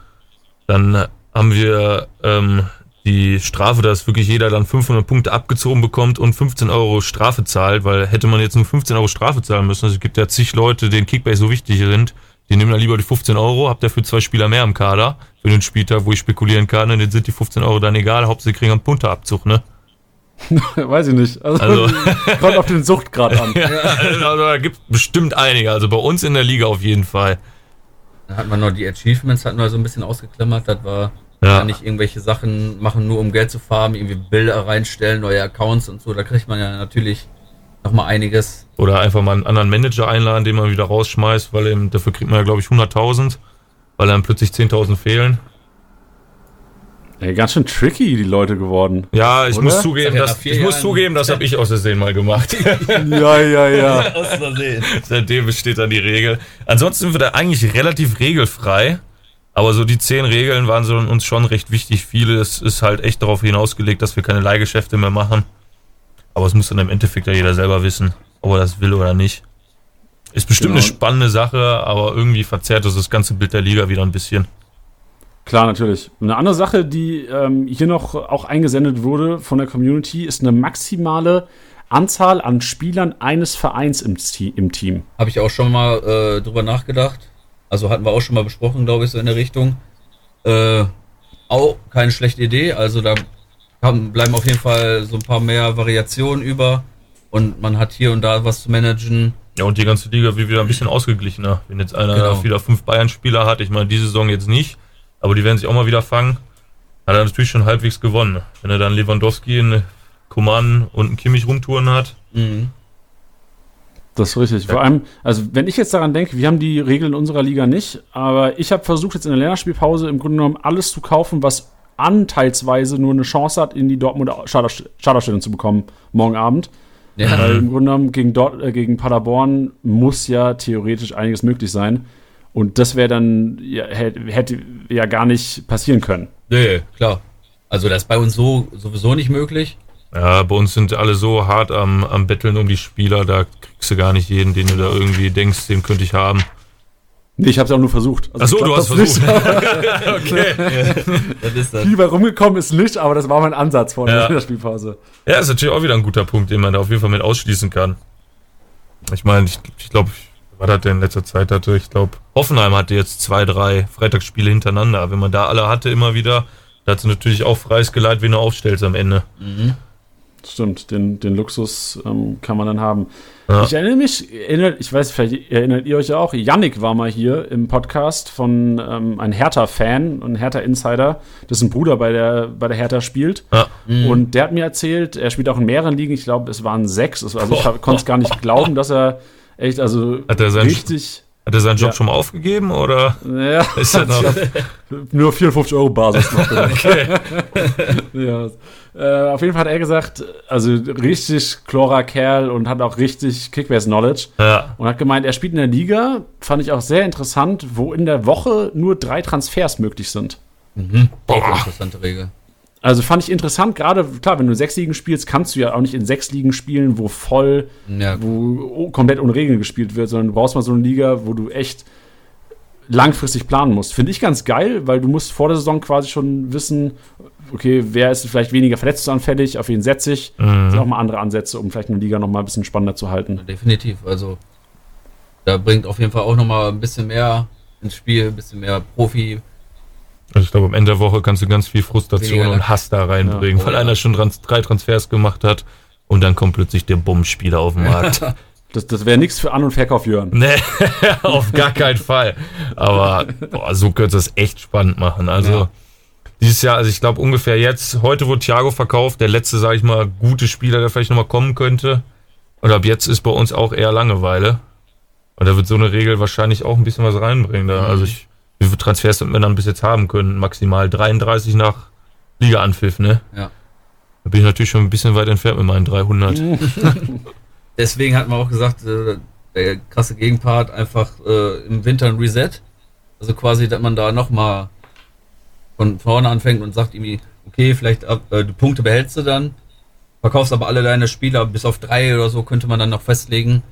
Dann haben wir ähm, die Strafe, dass wirklich jeder dann 500 Punkte abgezogen bekommt und 15 Euro Strafe zahlt, weil hätte man jetzt nur 15 Euro Strafe zahlen müssen, also es gibt ja zig Leute, denen Kickbase so wichtig sind, die nehmen dann lieber die 15 Euro, habt dafür zwei Spieler mehr im Kader für den Spieltag, wo ich spekulieren kann, und dann sind die 15 Euro dann egal, Hauptsache sie kriegen einen Punterabzug, ne? *laughs* Weiß ich nicht. Also, Also- *laughs* kommt auf den Suchtgrad an. *laughs* also, da gibt bestimmt einige, also bei uns in der Liga auf jeden Fall. Da hat man noch die Achievements, hatten wir so ein bisschen ausgeklammert. Das war Ja. ja. nicht irgendwelche Sachen machen, nur um Geld zu farmen, irgendwie Bilder reinstellen, neue Accounts und so. Da kriegt man ja natürlich nochmal einiges. Oder einfach mal einen anderen Manager einladen, den man wieder rausschmeißt, weil eben, dafür kriegt man ja, glaube ich, 100.000, weil dann plötzlich 10.000 fehlen. Ey, ganz schön tricky, die Leute geworden. Ja, ich Oder? muss zugeben, ja, das, vier ich muss zugeben, das habe ich aus Versehen mal gemacht. *laughs* Ja, ja, ja. Aus Versehen. Seitdem besteht dann die Regel. Ansonsten sind wir da eigentlich relativ regelfrei. Aber so die zehn Regeln waren so uns schon recht wichtig. Vieles ist halt echt darauf hinausgelegt, dass wir keine Leihgeschäfte mehr machen. Aber es muss dann im Endeffekt ja jeder selber wissen, ob er das will oder nicht. Ist bestimmt Genau. eine spannende Sache, aber irgendwie verzerrt das das ganze Bild der Liga wieder ein bisschen. Klar, natürlich. Eine andere Sache, die ähm, hier noch auch eingesendet wurde von der Community, ist eine maximale Anzahl an Spielern eines Vereins im, im Team. Habe ich auch schon mal äh, drüber nachgedacht. Also hatten wir auch schon mal besprochen, glaube ich, so in der Richtung. Äh, auch keine schlechte Idee. Also da haben, bleiben auf jeden Fall so ein paar mehr Variationen über. Und man hat hier und da was zu managen. Ja, und die ganze Liga wird wieder ein bisschen ausgeglichener. Wenn jetzt einer Genau. wieder fünf Bayern-Spieler hat, ich meine, diese Saison jetzt nicht, aber die werden sich auch mal wieder fangen, hat er natürlich schon halbwegs gewonnen. Wenn er dann Lewandowski, einen Coman und einen Kimmich rumtouren hat, Mhm. Das ist richtig. Vor allem, also wenn ich jetzt daran denke, wir haben die Regeln in unserer Liga nicht, aber ich habe versucht jetzt in der Länderspielpause im Grunde genommen alles zu kaufen, was anteilsweise nur eine Chance hat, in die Dortmunder Starterstellung zu bekommen morgen Abend. Ja. Weil im Grunde genommen gegen, Dort, äh, gegen Paderborn muss ja theoretisch einiges möglich sein. Und das wäre dann, ja, hätte, hätte ja gar nicht passieren können. Nee, klar. Also das ist bei uns so sowieso nicht möglich. Ja, bei uns sind alle so hart am, am Betteln um die Spieler, da kriegst du gar nicht jeden, den du da irgendwie denkst, den könnte ich haben. Nee, ich habe es auch nur versucht. Also Ach so, ich du glaub, hast versucht. *laughs* okay. Das ist das. Viel bei rumgekommen ist nicht, aber das war mein Ansatz vor Ja. der Spielpause. Ja, ist natürlich auch wieder ein guter Punkt, den man da auf jeden Fall mit ausschließen kann. Ich meine, ich, ich glaube, was hat der in letzter Zeit hatte? Ich glaube, Hoffenheim hatte jetzt zwei, drei Freitagsspiele hintereinander. Wenn man da alle hatte, immer wieder, da hat sie natürlich auch freies Geleit, wen du aufstellst am Ende. Mhm. Stimmt, den, den Luxus ähm, kann man dann haben. Ja. Ich erinnere mich, erinnert, ich weiß, vielleicht erinnert ihr euch ja auch, Yannick war mal hier im Podcast von ähm, ein Hertha-Fan und Hertha-Insider, dessen Bruder bei der, bei der Hertha spielt. Ja. Und der hat mir erzählt, er spielt auch in mehreren Ligen, ich glaube, es waren sechs. Also ich konnte es gar nicht glauben, dass er echt, also Hat er richtig. Hat er seinen Job Ja. schon mal aufgegeben oder Ja, ist er noch? *laughs* nur 54 Euro Basis noch. *laughs* Okay. *laughs* ja. äh, auf jeden Fall hat er gesagt, also richtig chlorer Kerl und hat auch richtig Kickbase-Knowledge. Ja. Und hat gemeint, er spielt in der Liga, fand ich auch sehr interessant, wo in der Woche nur drei Transfers möglich sind. Mhm. Auch interessante Regel. Also fand ich interessant, gerade, klar, wenn du sechs Ligen spielst, kannst du ja auch nicht in sechs Ligen spielen, wo voll, Ja, wo komplett ohne Regeln gespielt wird, sondern du brauchst mal so eine Liga, wo du echt langfristig planen musst. Finde ich ganz geil, weil du musst vor der Saison quasi schon wissen, okay, wer ist vielleicht weniger verletzungsanfällig, auf wen setze ich. Das sind Mhm. auch mal andere Ansätze, um vielleicht eine Liga noch mal ein bisschen spannender zu halten. definitiv. Also da bringt auf jeden Fall auch nochmal ein bisschen mehr ins Spiel, ein bisschen mehr Profi. Also ich glaube, am Ende der Woche kannst du ganz viel Frustration und. Hass da reinbringen, Ja. Oh, weil ja. einer schon trans drei Transfers gemacht hat und dann kommt plötzlich der Bummspieler auf den Markt. *laughs* Das, das wäre nichts für An- und Verkauf, Jörn. nee, *laughs* auf gar keinen Fall. Aber boah, so könnte es echt spannend machen. Also Ja. dieses Jahr, also ich glaube ungefähr jetzt, heute wurde Thiago verkauft, der letzte, sage ich mal, gute Spieler, der vielleicht nochmal kommen könnte. Und ab jetzt ist bei uns auch eher Langeweile. Und da wird so eine Regel wahrscheinlich auch ein bisschen was reinbringen. Da. Mhm. Also ich, viele Transfers hätten wir dann bis jetzt haben können? Maximal 33 nach Liga-Anpfiff, ne? Ja. Da bin ich natürlich schon ein bisschen weit entfernt mit meinen 300. *laughs* Deswegen hat man auch gesagt, äh, der krasse Gegenpart einfach äh, im Winter ein Reset. Also quasi, dass man da nochmal von vorne anfängt und sagt irgendwie, okay, vielleicht ab, äh, die Punkte behältst du dann, verkaufst aber alle deine Spieler bis auf drei oder so könnte man dann noch festlegen.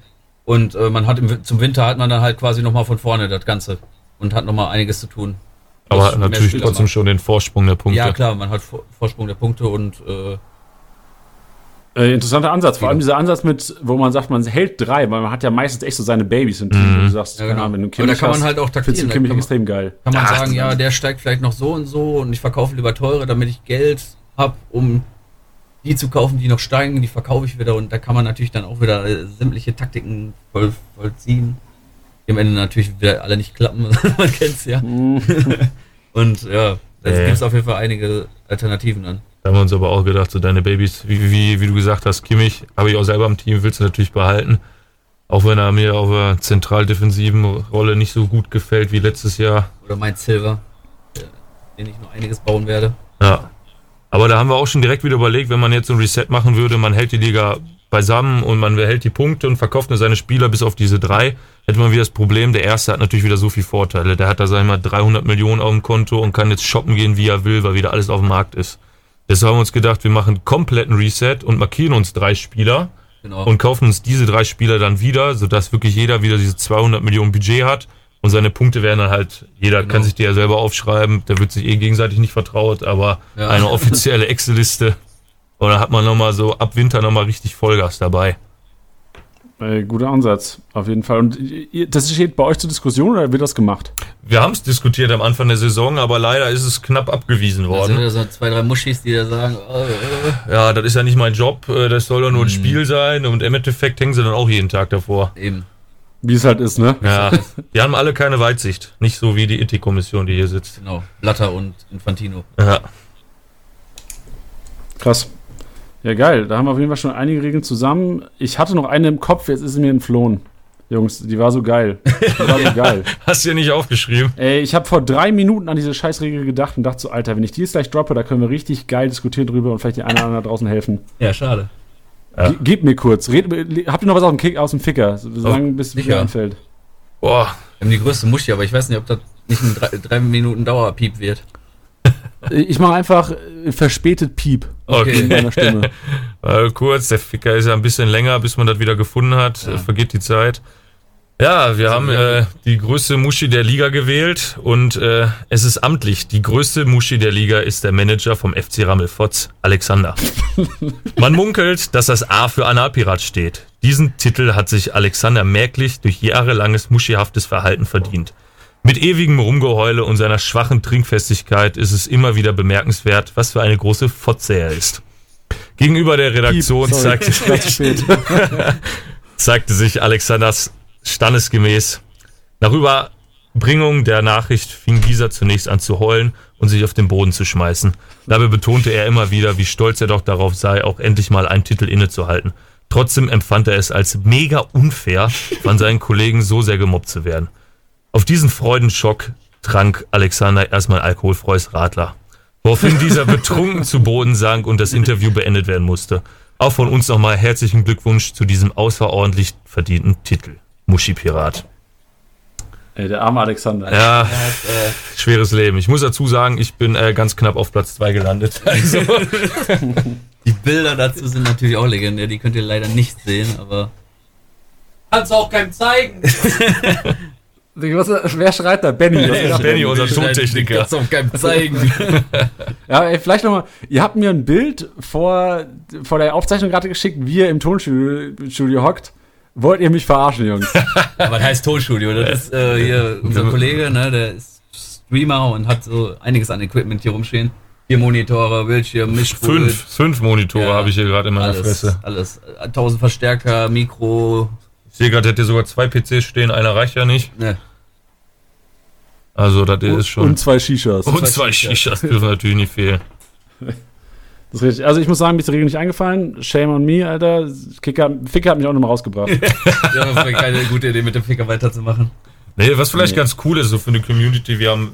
Und äh, man hat im, zum Winter hat man dann halt quasi nochmal von vorne das Ganze und hat nochmal einiges zu tun. Aber mehr natürlich Spieler trotzdem macht. schon den Vorsprung der Punkte. Ja klar, man hat Vor- Vorsprung der Punkte und äh, Äh, interessanter Ansatz. Vor allem dieser Ansatz mit, wo man sagt, man hält drei, weil man hat ja meistens echt so seine Babys im Team. Mhm. Du sagst, Ja, genau. Wenn du Aber da Kimmich kann man halt auch taktieren. Kimmich kann man- extrem geil. kann man Ach, sagen, ja, der steigt vielleicht noch so und so und ich verkaufe lieber teure, damit ich Geld habe, um die zu kaufen, die noch steigen, die verkaufe ich wieder und da kann man natürlich dann auch wieder äh, sämtliche Taktiken voll, vollziehen, die am Ende natürlich wieder alle nicht klappen, *laughs* man kennt's ja. und ja, da gibt es auf jeden Fall einige Alternativen dann. Da haben wir uns aber auch gedacht, so deine Babys, wie, wie, wie du gesagt hast, Kimmich, habe ich auch selber im Team, willst du natürlich behalten. Auch wenn er mir auf der zentral-defensiven Rolle nicht so gut gefällt wie letztes Jahr. Oder mein Silver, den ich noch einiges bauen werde. Ja. Aber da haben wir auch schon direkt wieder überlegt, wenn man jetzt so ein Reset machen würde, man hält die Liga beisammen und man behält die Punkte und verkauft nur seine Spieler bis auf diese drei, hätte man wieder das Problem, der Erste hat natürlich wieder so viele Vorteile. Der hat da, sag ich mal, 300 Millionen auf dem Konto und kann jetzt shoppen gehen, wie er will, weil wieder alles auf dem Markt ist. Deshalb haben wir uns gedacht, wir machen kompletten Reset und markieren uns drei Spieler Genau. und kaufen uns diese drei Spieler dann wieder, sodass wirklich jeder wieder diese 200 Millionen Budget hat und seine Punkte werden dann halt, jeder Genau. kann sich die ja selber aufschreiben, der wird sich eh gegenseitig nicht vertraut, aber Ja. eine *laughs* offizielle Excel-Liste und dann hat man nochmal so ab Winter nochmal richtig Vollgas dabei. Äh, guter Ansatz, auf jeden Fall. Und ihr- das steht bei euch zur Diskussion oder wird das gemacht? Wir haben es diskutiert am Anfang der Saison, aber leider ist es knapp abgewiesen da sind worden. wieder so zwei, drei Muschis, die da sagen, oh, äh, Ja, das ist ja nicht mein Job, äh, das soll doch nur ein Mhm. Spiel sein und im Endeffekt hängen sie dann auch jeden Tag davor. eben. Wie es halt ist, ne? Ja, die haben alle keine Weitsicht, nicht so wie die Ethikkommission, die hier sitzt. Genau, Blatter und Infantino. Ja. Krass. Ja, geil. Da haben wir auf jeden Fall schon einige Regeln zusammen. Ich hatte noch eine im Kopf, jetzt ist sie mir entflohen. Jungs, die war so geil. Die war so *laughs* geil. Hast du ja nicht aufgeschrieben? Ey, ich habe vor drei Minuten an diese Scheißregel gedacht und dachte so, Alter, wenn ich die jetzt gleich droppe, da können wir richtig geil diskutieren drüber und vielleicht die einen oder anderen da draußen helfen. Ja, schade. Ja. Ge- Gebt mir kurz. Red, habt ihr noch was aus dem, Kick, aus dem Ficker? So lange, bis mir einfällt. Boah, Wir haben die größte Muschi, aber ich weiß nicht, ob das nicht ein drei, drei Minuten Dauerpiep wird. Ich mache einfach äh, verspätet Piep in okay. meiner Stimme. *laughs* Äh, kurz, der Ficker ist ja ein bisschen länger, bis man das wieder gefunden hat. Ja. Vergeht die Zeit. Ja, wir haben äh, die größte Muschi der Liga gewählt und äh, es ist amtlich. Die größte Muschi der Liga ist der Manager vom FC Rammelfotz, Alexander. *laughs* Man munkelt, dass das A für Analpirat steht. Diesen Titel hat sich Alexander merklich durch jahrelanges muschihaftes Verhalten verdient. Mit ewigem Rumgeheule und seiner schwachen Trinkfestigkeit ist es immer wieder bemerkenswert, was für eine große Fotze er ist. Gegenüber der Redaktion Piep, sorry. zeigte, sich *laughs* Alexanders standesgemäß. Nach Überbringung der Nachricht fing dieser zunächst an zu heulen und sich auf den Boden zu schmeißen. Dabei betonte er immer wieder, wie stolz er doch darauf sei, auch endlich mal einen Titel innezuhalten. Trotzdem empfand er es als mega unfair, von seinen Kollegen so sehr gemobbt zu werden. Auf diesen Freudenschock trank Alexander erstmal alkoholfreues Radler. Woraufhin dieser betrunken zu Boden sank und das Interview beendet werden musste. Auch von uns nochmal herzlichen Glückwunsch zu diesem außerordentlich verdienten Titel. Muschi-Pirat. Ey, der arme Alexander. Ja, hat, äh, schweres Leben. Ich muss dazu sagen, ich bin äh, ganz knapp auf Platz 2 gelandet. *laughs* Also, die Bilder dazu sind natürlich auch legendär. Die könnt ihr leider nicht sehen, aber. Kannst auch keinem zeigen. *laughs* Was, wer schreit da? Benny. Ist Benny, das? unser Tontechniker. Kannst auch keinem zeigen. *laughs* Ja, ey, vielleicht nochmal. Ihr habt mir ein Bild vor, vor der Aufzeichnung gerade geschickt, wie ihr im Tonstudio Studio hockt. Wollt ihr mich verarschen, Jungs? *laughs* Aber das heißt Tonstudio. Das ist äh, hier unser Kollege, ne? Der ist Streamer und hat so einiges an Equipment hier rumstehen. Vier Monitore, Bildschirm, Mischpult. fünf, fünf Monitore Ja, habe ich hier gerade in meiner alles, Fresse. alles. 1000 Verstärker, Mikro. Ich sehe gerade, hätte sogar zwei PCs stehen, einer reicht ja nicht. Ne. Also das ist schon. Und zwei Shishas. Und zwei zwei Shishas. Shishas dürfen natürlich nicht fehlen. *laughs* Das ist richtig. Also ich muss sagen, mir ist die Regel nicht eingefallen. Shame on me, Alter. Kicker, Ficker hat mich auch nochmal rausgebracht. *laughs* Ja, das wäre keine gute Idee, mit dem Ficker weiterzumachen. Nee, was vielleicht Nee. ganz cool ist, so für eine Community, wir haben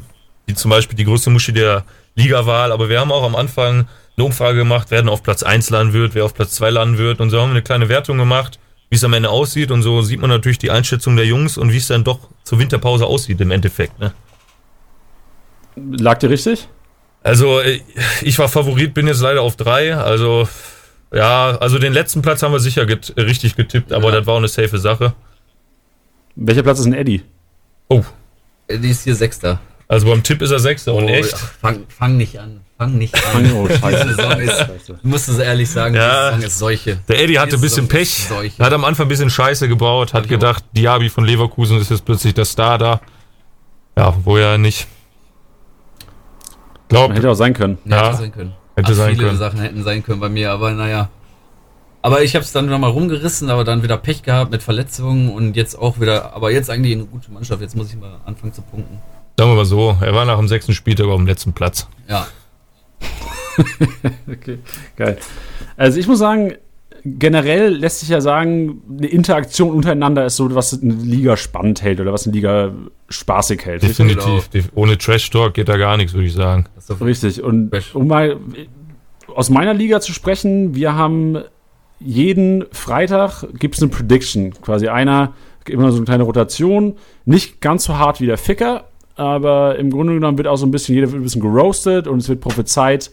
die zum Beispiel die größte Muschi der Liga-Wahl, aber wir haben auch am Anfang eine Umfrage gemacht, wer denn auf Platz 1 landen wird, wer auf Platz 2 landen wird und so haben wir eine kleine Wertung gemacht, wie es am Ende aussieht und so sieht man natürlich die Einschätzung der Jungs und wie es dann doch zur Winterpause aussieht im Endeffekt. Ne? Lag dir richtig? Also ich war Favorit, bin jetzt leider auf 3, also ja, also den letzten Platz haben wir sicher get richtig getippt, aber Ja. das war auch eine safe Sache. Welcher Platz ist ein Eddie? Oh, Äh, Die ist hier Sechster. also beim Tipp ist er Sechster und Oh, echt. ja, Fang, fang nicht an. Fang nicht an. Oh, scheiße. Ist, Scheiße. ich muss es ehrlich sagen, Ja. ist Seuche. Der Eddie hatte ein bisschen Pech. Er hat am Anfang ein bisschen Scheiße gebaut, hat gedacht, Diaby von Leverkusen ist jetzt plötzlich der Star da. Ja, wo ja nicht. Glaub, Hätte auch sein können. Ja. Hätte sein können. Hätte Ach, sein viele können. Sachen hätten sein können bei mir, aber naja. Aber ich habe es dann nochmal rumgerissen, aber dann wieder Pech gehabt mit Verletzungen und jetzt auch wieder, aber jetzt eigentlich eine gute Mannschaft. Jetzt muss ich mal anfangen zu punkten. sagen wir mal so, er war nach dem sechsten Spieltag auf dem letzten Platz. Ja, *laughs* Okay, geil. Also ich muss sagen, generell lässt sich ja sagen, eine Interaktion untereinander ist so, was eine Liga spannend hält oder was eine Liga spaßig hält. Definitiv. Def- Ohne Trash Talk geht da gar nichts, würde ich sagen. Richtig. Und um mal aus meiner Liga zu sprechen, wir haben jeden Freitag gibt es eine Prediction. Quasi einer, immer so eine kleine Rotation. Nicht ganz so hart wie der Ficker, aber im Grunde genommen wird auch so ein bisschen, jeder wird ein bisschen geroastet und es wird prophezeit,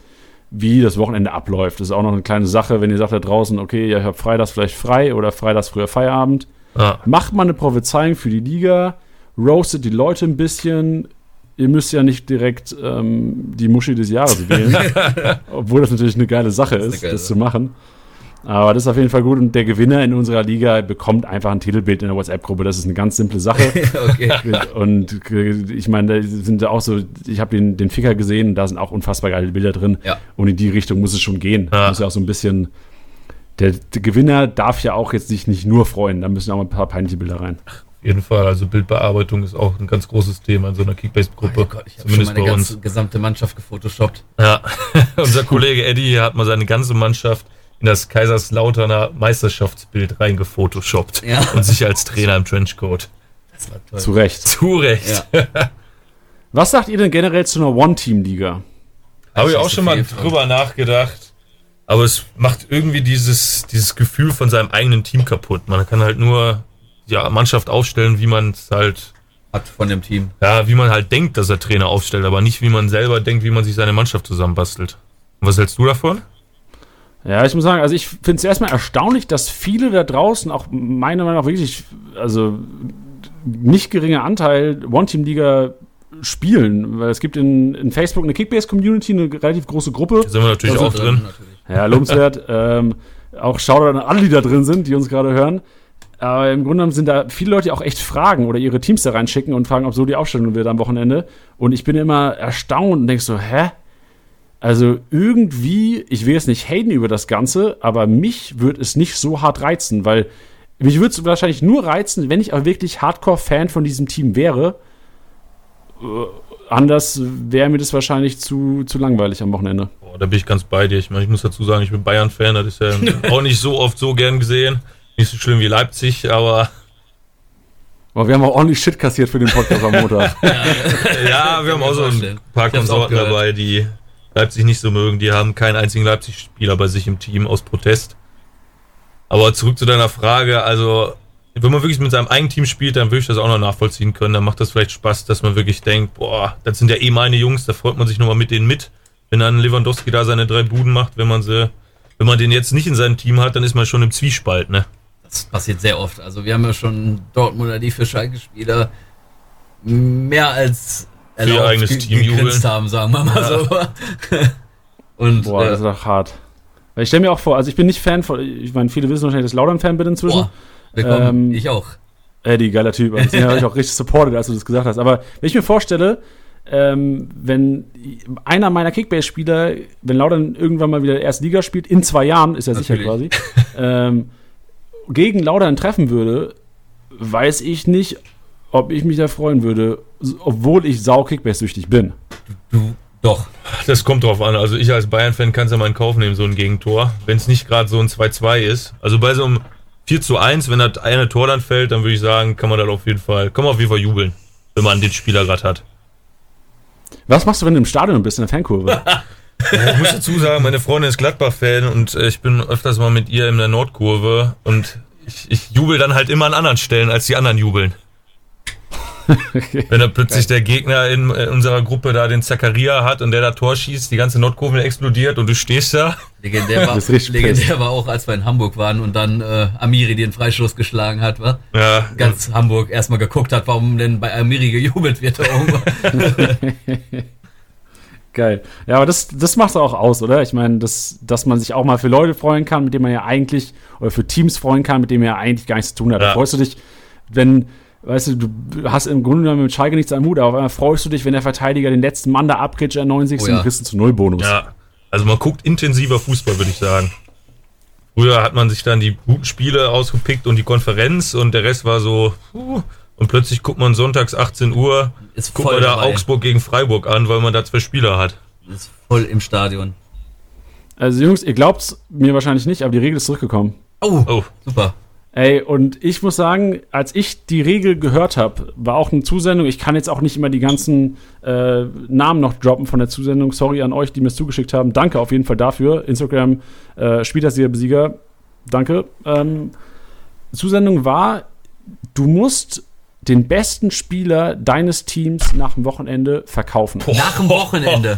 wie das Wochenende abläuft. Das ist auch noch eine kleine Sache, wenn ihr sagt da draußen, okay, ihr habt freitags vielleicht frei oder freitags früher Feierabend. Ja. Macht mal eine Prophezeiung für die Liga, roastet die Leute ein bisschen. Ihr müsst ja nicht direkt ähm, die Muschi des Jahres wählen, *laughs* obwohl das natürlich eine geile Sache Das ist ist, geile das zu machen. Aber das ist auf jeden Fall gut und der Gewinner in unserer Liga bekommt einfach ein Titelbild in der WhatsApp-Gruppe. Das ist eine ganz simple Sache. *laughs* okay. und ich meine, da sind auch so, ich habe den, den Ficker gesehen, da sind auch unfassbar geile Bilder drin. Ja. Und in die Richtung muss es schon gehen. Ja. Muss ja auch so ein bisschen. Der, der Gewinner darf ja auch jetzt sich nicht nur freuen, da müssen auch mal ein paar peinliche Bilder rein. Auf jeden Fall. Also Bildbearbeitung ist auch ein ganz großes Thema in so einer Kickbase-Gruppe. Oh Gott, ich habe meine bei uns. ganze gesamte Mannschaft gefotoshoppt. Ja, *laughs* unser Kollege Eddie hat mal seine ganze Mannschaft in das Kaiserslauterner Meisterschaftsbild reingefotoshoppt Ja. und sich als Trainer im Trenchcoat. Zu Recht. Zu Recht. Ja. *laughs* Was sagt ihr denn generell zu einer One-Team-Liga? Habe ich auch schon mal drüber nachgedacht. Aber es macht irgendwie dieses, dieses Gefühl von seinem eigenen Team kaputt. Man kann halt nur ja, Mannschaft aufstellen, wie man es halt, Hat von dem Team. ja, wie man halt denkt, dass er Trainer aufstellt, aber nicht wie man selber denkt, wie man sich seine Mannschaft zusammenbastelt. Und was hältst du davon? Ja, ich muss sagen, also ich finde es erstmal erstaunlich, dass viele da draußen, auch meiner Meinung nach wirklich, also nicht geringer Anteil One-Team-Liga spielen. Weil es gibt in, in Facebook eine Kickbase-Community, eine relativ große Gruppe. Da sind wir natürlich auch drin. Natürlich. Ja, lobenswert. *laughs* ähm, auch Shoutout an alle, die da drin sind, die uns gerade hören. Aber im Grunde genommen sind da viele Leute, die auch echt fragen oder ihre Teams da reinschicken und fragen, ob so die Aufstellung wird am Wochenende. Und ich bin immer erstaunt und denk so, hä? Also irgendwie, ich will jetzt nicht haten über das Ganze, aber mich wird es nicht so hart reizen, weil mich würde es wahrscheinlich nur reizen, wenn ich auch wirklich Hardcore-Fan von diesem Team wäre. Äh, anders wäre mir das wahrscheinlich zu, zu langweilig am Wochenende. Boah, da bin ich ganz bei dir. Ich meine, ich muss dazu sagen, ich bin Bayern-Fan, das ist ja *laughs* auch nicht so oft so gern gesehen. Nicht so schlimm wie Leipzig, aber Aber wir haben auch ordentlich Shit kassiert für den Podcast am Montag. *laughs* Ja, wir haben auch so ein paar Konsorten dabei, die Leipzig nicht so mögen. Die haben keinen einzigen Leipzig-Spieler bei sich im Team aus Protest. Aber zurück zu deiner Frage, also wenn man wirklich mit seinem eigenen Team spielt, dann würde ich das auch noch nachvollziehen können. Dann macht das vielleicht Spaß, dass man wirklich denkt, boah, das sind ja eh meine Jungs, da freut man sich nochmal mit denen mit. Wenn dann Lewandowski da seine drei Buden macht, wenn man sie, wenn man den jetzt nicht in seinem Team hat, dann ist man schon im Zwiespalt, ne? Das passiert sehr oft. Also wir haben ja schon Dortmunder, die für Schalke-Spieler mehr als ihr eigenes ge- Team gegrinst jubeln. haben, sagen wir mal so. *laughs* Und Boah, äh, das ist doch hart. Weil ich stelle mir auch vor, also ich bin nicht Fan von, ich meine, viele wissen wahrscheinlich, dass ich Laudern-Fan bin inzwischen. boah, willkommen. Ähm, ich auch. Eddie, geiler Typ. Also den *laughs* habe ich auch richtig supported, als du das gesagt hast. Aber wenn ich mir vorstelle, ähm, wenn einer meiner Kickbase-Spieler, wenn Laudern irgendwann mal wieder erste Liga spielt, in zwei Jahren, ist er sicher quasi, ähm, gegen Laudern treffen würde, weiß ich nicht, ob ich mich da freuen würde, obwohl ich sau Kickbase-süchtig bin. Du, doch. Das kommt drauf an. Also ich als Bayern-Fan kann es ja mal in Kauf nehmen, so ein Gegentor. Wenn es nicht gerade so ein 2-2 ist. Also bei so einem 4 zu 1, wenn das eine Tor dann fällt, dann würde ich sagen, kann man das auf jeden Fall, kann man auf jeden Fall jubeln, wenn man den Spieler gerade hat. Was machst du, wenn du im Stadion bist, in der Fankurve? *laughs* Ich muss dazu sagen, meine Freundin ist Gladbach-Fan und äh, ich bin öfters mal mit ihr in der Nordkurve und ich, ich jubel dann halt immer an anderen Stellen, als die anderen jubeln. *laughs* Wenn da plötzlich der Gegner in, äh, unserer Gruppe da den Zakaria hat und der da Tor schießt, die ganze Nordkurve explodiert und du stehst da. Legendär war, legendär war auch, als wir in Hamburg waren und dann äh, Amiri den Freistoß geschlagen hat, wa? Ja, Ganz Hamburg erstmal geguckt hat, warum denn bei Amiri gejubelt wird da. *laughs* Geil. Ja, aber das, das macht auch aus, oder? Ich meine, das, dass man sich auch mal für Leute freuen kann, mit denen man ja eigentlich, oder für Teams freuen kann, mit denen man ja eigentlich gar nichts zu tun hat. Da Ja. freust du dich, wenn, weißt du, du hast im Grunde genommen mit Schalke nichts am Hut, aber auf einmal freust du dich, wenn der Verteidiger den letzten Mann da abkritscht, der 90. Oh ja. und kriegst du zu Null Bonus. Ja, also man guckt intensiver Fußball, würde ich sagen. Früher hat man sich dann die guten Spiele ausgepickt und die Konferenz und der Rest war so, puh. und plötzlich guckt man sonntags 18 Uhr, Ist guckt voll man da dabei. Augsburg gegen Freiburg an, weil man da zwei Spieler hat. Ist voll im Stadion. Also Jungs, ihr glaubt's mir wahrscheinlich nicht, aber die Regel ist zurückgekommen. Oh, Oh, super. Ey, und ich muss sagen, als ich die Regel gehört habe, war auch eine Zusendung. Ich kann jetzt auch nicht immer die ganzen äh, Namen noch droppen von der Zusendung. Sorry an euch, die mir es zugeschickt haben. Danke auf jeden Fall dafür. Instagram äh, Spielersieger-Besieger. Danke. Ähm, Zusendung war, du musst den besten Spieler deines Teams nach dem Wochenende verkaufen. Nach dem Wochenende.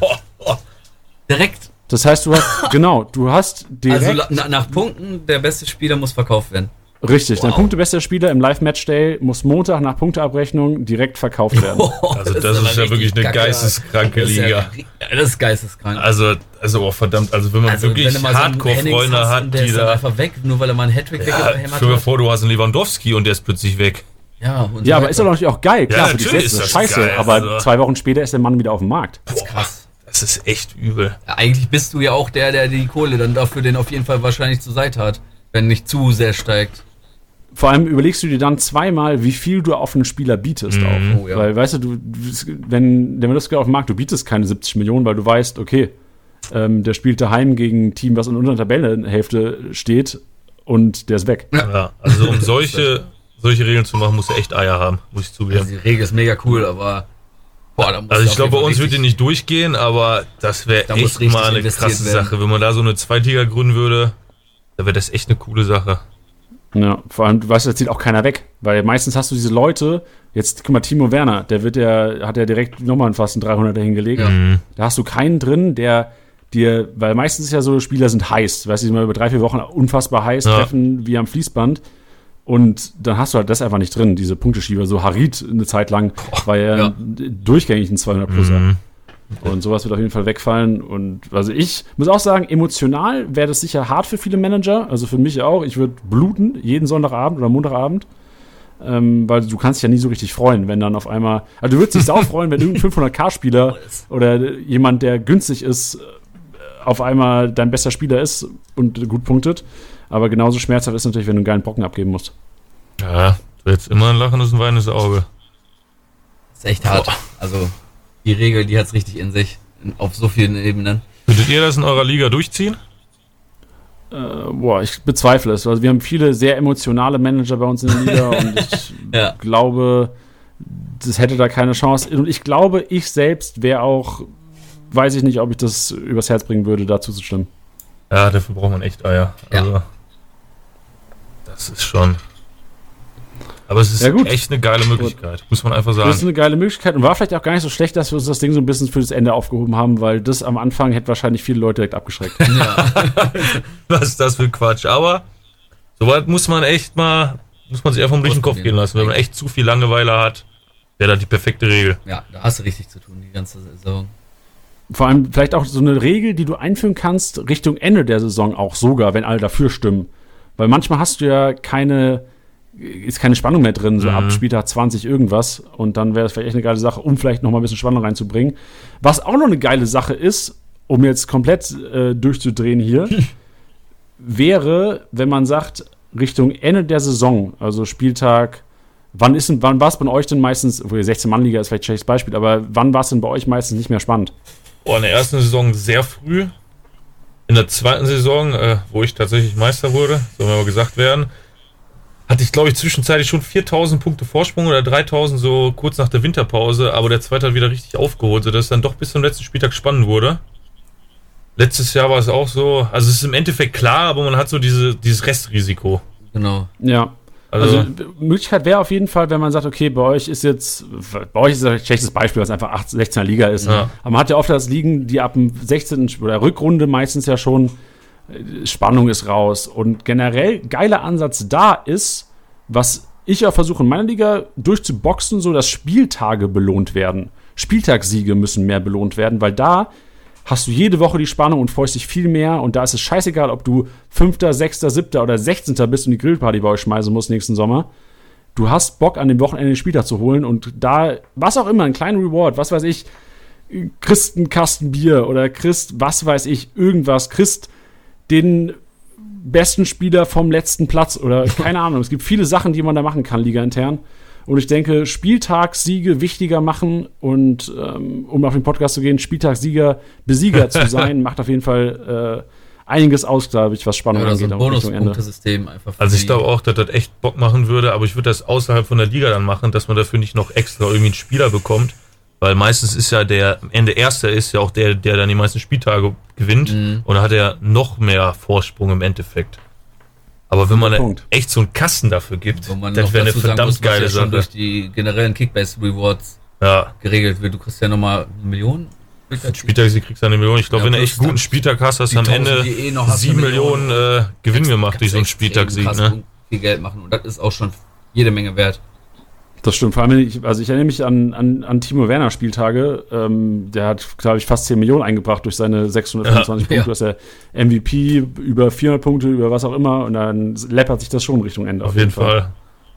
*laughs* Direkt. Das heißt, du hast, genau, du hast direkt. Also la- na, nach Punkten, der beste Spieler muss verkauft werden. Richtig, dein Wow. punktebester Spieler im Live-Match-Day muss Montag nach Punkteabrechnung direkt verkauft werden. *laughs* Also das ist ja aber wirklich eine kacke. geisteskranke Das ist ja Liga. Ja, das ist geisteskrank. Also, also oh, verdammt, also wenn man Also, wirklich so Hardcore-Freunde hat, der die ist da. einfach weg, nur weil er mal einen Hattrick Ja, weggehämmert stell dir hat. vor, du hast einen Lewandowski und der ist plötzlich weg. Ja, und Ja, aber ist doch natürlich auch geil. Klar, Ja, für die natürlich Sets ist ist das das scheiße, geil, aber also. zwei Wochen später ist der Mann wieder auf dem Markt. Das ist krass. Das ist echt übel. Ja, eigentlich bist du ja auch der, der die Kohle dann dafür den auf jeden Fall wahrscheinlich zur Seite hat, wenn nicht zu sehr steigt. Vor allem überlegst du dir dann zweimal, wie viel du auf einen Spieler bietest auch. Oh, ja. Weil, weißt du, du, wenn der Lewandowski auf dem Markt, du bietest keine 70 Millionen, weil du weißt, okay, ähm, der spielt daheim gegen ein Team, was in unserer Tabellenhälfte steht und der ist weg. Ja, also um solche, solche Regeln zu machen, musst du echt Eier haben, muss ich Also zugeben. die Regel ist mega cool, aber boah, da muss Also ich glaube, bei uns wird die nicht durchgehen, aber das wäre Da echt mal eine krasse werden. Sache. Wenn man da so eine Zweitliga gründen würde, dann wäre das echt eine coole Sache. Ja, vor allem, du weißt, da zieht auch keiner weg. Weil meistens hast du diese Leute, jetzt guck mal, Timo Werner, der wird ja, hat ja direkt nochmal fast einen 300er hingelegt. Mhm. Da hast du keinen drin, der dir, weil meistens ist ja so, Spieler sind heiß, weißt du, mal über drei, vier Wochen unfassbar heiß, Ja. treffen wie am Fließband. Und dann hast du halt das einfach nicht drin, diese Punkteschieber. So Harid eine Zeit lang war ja, Ja. durchgängig ein 200 pluser Mhm. Und sowas wird auf jeden Fall wegfallen. Und also ich muss auch sagen, emotional wäre das sicher hart für viele Manager. Also für mich auch. Ich würde bluten jeden Sonntagabend oder Montagabend. Ähm, weil du kannst dich ja nie so richtig freuen, wenn dann auf einmal. Also du würdest dich auch freuen, wenn irgendein 500k-Spieler *laughs* oder jemand, der günstig ist, auf einmal dein bester Spieler ist und gut punktet. Aber genauso schmerzhaft ist natürlich, wenn du einen geilen Brocken abgeben musst. Ja, du hättest immer ein lachendes und weinendes Auge. ist echt hart. Also die Regel, die hat's richtig in sich. Auf so vielen Ebenen. Würdet ihr das in eurer Liga durchziehen? Äh, boah, ich bezweifle es. Also wir haben viele sehr emotionale Manager bei uns in der Liga *laughs* und ich Ja. glaube, das hätte da keine Chance. Und ich glaube, ich selbst wäre auch, weiß ich nicht, ob ich das übers Herz bringen würde, dazu zu stimmen. Ja, dafür braucht man echt Eier. Ja. Also, das ist schon. Aber es ist Ja, gut. echt eine geile Möglichkeit, muss man einfach Das ist sagen. eine geile Möglichkeit und war vielleicht auch gar nicht so schlecht, dass wir uns das Ding so ein bisschen für das Ende aufgehoben haben, weil das am Anfang hätte wahrscheinlich viele Leute direkt abgeschreckt. *laughs* Ja. Was ist das für Quatsch? Aber soweit muss man echt mal, muss man sich einfach durch den Kopf gehen lassen. Wenn man echt zu viel Langeweile hat, wäre das die perfekte Regel. ja, da hast du richtig zu tun, die ganze Saison. Vor allem vielleicht auch so eine Regel, die du einführen kannst, Richtung Ende der Saison auch sogar, wenn alle dafür stimmen. Weil manchmal hast du ja keine, ist keine Spannung mehr drin, so Mhm. ab Spieltag 20 irgendwas. Und dann wäre das vielleicht echt eine geile Sache, um vielleicht noch mal ein bisschen Spannung reinzubringen. Was auch noch eine geile Sache ist, um jetzt komplett äh, durchzudrehen hier, *laughs* wäre, wenn man sagt, Richtung Ende der Saison, also Spieltag, wann ist denn, wann war es bei euch denn meistens, obwohl 16-Mann-Liga ist vielleicht ein schlechtes Beispiel, aber wann war es denn bei euch meistens nicht mehr spannend? Oh, in der ersten Saison sehr früh. In der zweiten Saison, äh, wo ich tatsächlich Meister wurde, soll mir mal gesagt werden, hatte ich, glaube ich, zwischenzeitlich schon 4000 Punkte Vorsprung oder 3000 so kurz nach der Winterpause, aber der zweite hat wieder richtig aufgeholt, sodass es dann doch bis zum letzten Spieltag spannend wurde. Letztes Jahr war es auch so, also es ist im Endeffekt klar, aber man hat so diese, dieses Restrisiko. Genau. Ja. Also, Also, Möglichkeit wäre auf jeden Fall, wenn man sagt, okay, bei euch ist jetzt, bei euch ist ein schlechtes Beispiel, was einfach 8, 16er Liga ist. Ja. Aber man hat ja oft das Ligen, die ab dem 16. oder Rückrunde meistens ja schon äh, Spannung ist raus. Und generell geiler Ansatz da ist, was ich ja versuche in meiner Liga durchzuboxen, so dass Spieltage belohnt werden. Spieltagssiege müssen mehr belohnt werden, weil da hast du jede Woche die Spannung und freust dich viel mehr. Und da ist es scheißegal, ob du Fünfter, Sechster, Siebter oder Sechzehnter bist und die Grillparty bei euch schmeißen musst nächsten Sommer. Du hast Bock, an dem Wochenende den Spieltag zu holen und da, was auch immer, einen kleinen Reward, was weiß ich, kriegst einen Kasten Bier oder kriegst, was weiß ich, irgendwas, kriegst den besten Spieler vom letzten Platz oder *laughs* keine Ahnung. Es gibt viele Sachen, die man da machen kann, Liga intern. Und ich denke, Spieltagssiege wichtiger machen und ähm, um auf den Podcast zu gehen, Spieltagssieger, Besieger zu *laughs* sein, macht auf jeden Fall äh, einiges aus, glaube ich, was Spannung so angeht. ein Richtung Ende. Bonuspunktesystem einfach. für also ich glaube auch, dass das echt Bock machen würde, aber ich würde das außerhalb von der Liga dann machen, dass man dafür nicht noch extra irgendwie einen Spieler bekommt. Weil meistens ist ja der am Ende Erster ist ja auch der, der dann die meisten Spieltage gewinnt. Mhm. Und da hat er noch mehr Vorsprung im Endeffekt. Aber wenn man Punkt. echt so einen Kasten dafür gibt, das noch wäre eine verdammt muss, geile ja schon Sache. durch die generellen Kickbase-Rewards Ja, geregelt wird. Du kriegst ja nochmal eine Million. Spieltag, sie kriegst du eine Million. Ich glaube, Ja, wenn du echt guten dann Spieltag hast, hast du am 1000, Ende eh sieben Millionen Million. äh, Gewinn gemacht durch so einen krass Ne? Viel Geld machen. Und das ist auch schon jede Menge wert. Das stimmt. Vor allem, ich, also ich erinnere mich an, an, an Timo Werner Spieltage. Ähm, der hat, glaube ich, fast 10 Millionen eingebracht durch seine 625 Ja. Punkte. Das ist der MVP über 400 Punkte, über was auch immer. Und dann läppert sich das schon Richtung Ende. Auf jeden Fall.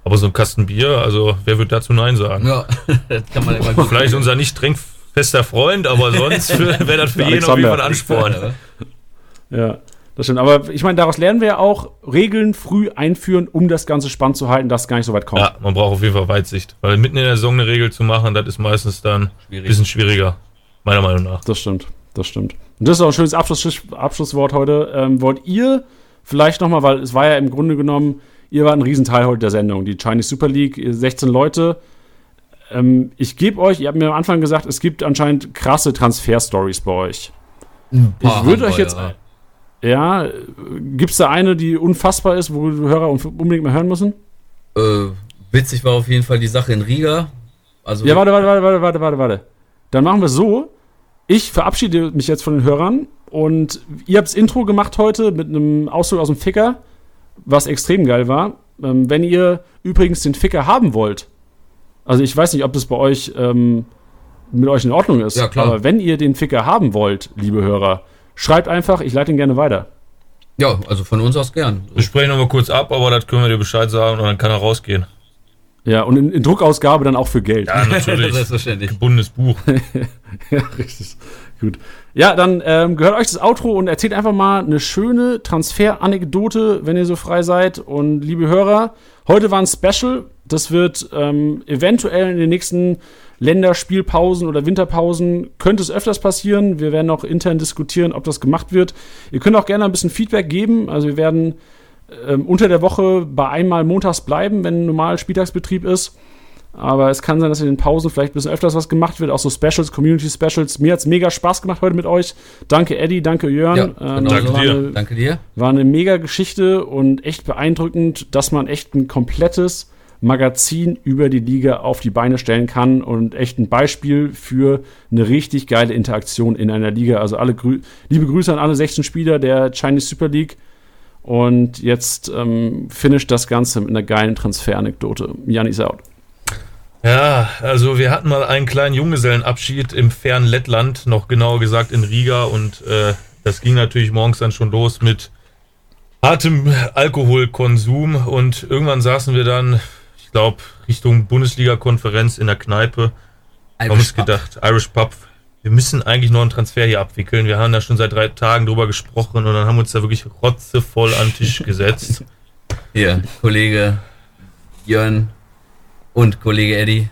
Aber so ein Kasten Bier, also wer wird dazu Nein sagen? Ja, *laughs* das kann man immer gut *laughs* Vielleicht unser nicht trinkfester Freund, aber sonst *laughs* wäre das für Der jeden auf jeden Fall ein. Ansporn. Ja, das stimmt. Aber ich meine, daraus lernen wir ja auch, Regeln früh einführen, um das Ganze spannend zu halten, dass es gar nicht so weit kommt. Ja, man braucht auf jeden Fall Weitsicht. Weil mitten in der Saison eine Regel zu machen, das ist meistens dann ein Schwierig. bisschen schwieriger. Meiner Meinung nach. Das stimmt, das stimmt. Und das ist auch ein schönes Abschluss, Abschlusswort heute. Ähm, wollt ihr vielleicht nochmal, weil es war ja im Grunde genommen, ihr wart ein Riesenteil heute der Sendung, die Chinese Super League, ihr 16 Leute. Ähm, ich gebe euch, ihr habt mir am Anfang gesagt, es gibt anscheinend krasse Transfer-Stories bei euch. Ein paar Ich würde euch jetzt- ja. Ja, gibt es da eine, die unfassbar ist, wo die Hörer unbedingt mal hören müssen? Äh, witzig war auf jeden Fall die Sache in Riga. Also Ja, warte, warte, warte, warte, warte, warte, warte. Dann machen wir es so. Ich verabschiede mich jetzt von den Hörern und ihr habt das Intro gemacht heute mit einem Ausdruck aus dem Ficker, was extrem geil war. Ähm, wenn ihr übrigens den Ficker haben wollt, also ich weiß nicht, ob das bei euch ähm, mit euch in Ordnung ist, Ja, klar. aber wenn ihr den Ficker haben wollt, liebe Hörer, schreibt einfach, ich leite ihn gerne weiter. ja, also von uns aus gern. Wir sprechen nochmal kurz ab, aber das können wir dir Bescheid sagen und dann kann er rausgehen. Ja, und in, in Druckausgabe dann auch für Geld. Ja, natürlich. *laughs* Selbstverständlich. Gebundenes Buch. *laughs* Ja, richtig. Gut. Ja, dann ähm, gehört euch das Outro und erzählt einfach mal eine schöne Transfer-Anekdote, wenn ihr so frei seid. Und liebe Hörer, heute war ein Special. Das wird ähm, eventuell in den nächsten Länderspielpausen oder Winterpausen könnte es öfters passieren. Wir werden auch intern diskutieren, ob das gemacht wird. Ihr könnt auch gerne ein bisschen Feedback geben. Also wir werden ähm, unter der Woche bei einmal montags bleiben, wenn normal Spieltagsbetrieb ist. Aber es kann sein, dass in den Pausen vielleicht ein bisschen öfters was gemacht wird, auch so Specials, Community Specials. Mir hat es mega Spaß gemacht heute mit euch. Danke, Eddie, danke, Jörn. Ja, Ähm, genau danke dir. War eine, Danke dir. war eine mega Geschichte und echt beeindruckend, dass man echt ein komplettes Magazin über die Liga auf die Beine stellen kann und echt ein Beispiel für eine richtig geile Interaktion in einer Liga. Also alle Grü liebe Grüße an alle 16 Spieler der Chinese Super League. Und jetzt ähm, finisht das Ganze mit einer geilen Transferanekdote. Jan is out. Ja, also wir hatten mal einen kleinen Junggesellenabschied im fernen Lettland, noch genauer gesagt in Riga und äh, das ging natürlich morgens dann schon los mit hartem Alkoholkonsum und irgendwann saßen wir dann, ich glaube, Richtung Bundesliga-Konferenz in der Kneipe, haben uns Pub. gedacht, Irish Pub, wir müssen eigentlich noch einen Transfer hier abwickeln. Wir haben da schon seit drei Tagen drüber gesprochen und dann haben wir uns da wirklich rotzevoll an den Tisch *laughs* gesetzt. Hier, Kollege Jörn und Kollege Eddie.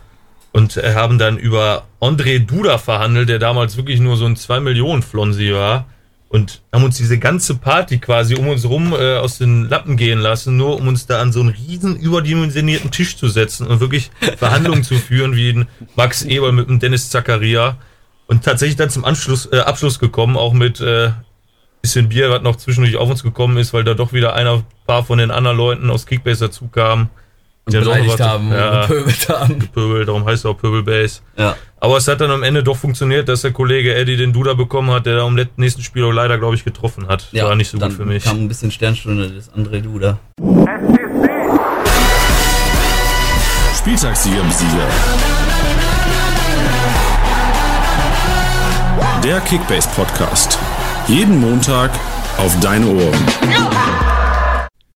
und äh, haben dann über André Duda verhandelt, der damals wirklich nur so ein 2 Millionen Flonsi war und haben uns diese ganze Party quasi um uns rum äh, aus den Lappen gehen lassen, nur um uns da an so einen riesen überdimensionierten Tisch zu setzen und wirklich Verhandlungen *laughs* zu führen, wie ein Max Eberl mit dem Dennis Zakaria und tatsächlich dann zum Anschluss, äh, Abschluss gekommen, auch mit äh, bisschen Bier, was noch zwischendurch auf uns gekommen ist, weil da doch wieder einer paar von den anderen Leuten aus Kickbase dazu kamen. Und beleidigt was- haben ja, und gepöbelt haben. Pöbel, darum heißt er auch Pöbelbase. Ja. Aber es hat dann am Ende doch funktioniert, dass der Kollege Eddie den Duda bekommen hat, der da let- nächsten Spiel auch leider, glaube ich, getroffen hat. ja, War nicht so dann gut für mich. kam ein bisschen Sternstunde des André Duda. Spieltagssieger Besieger. Der Kickbase Podcast. Jeden Montag auf deine Ohren.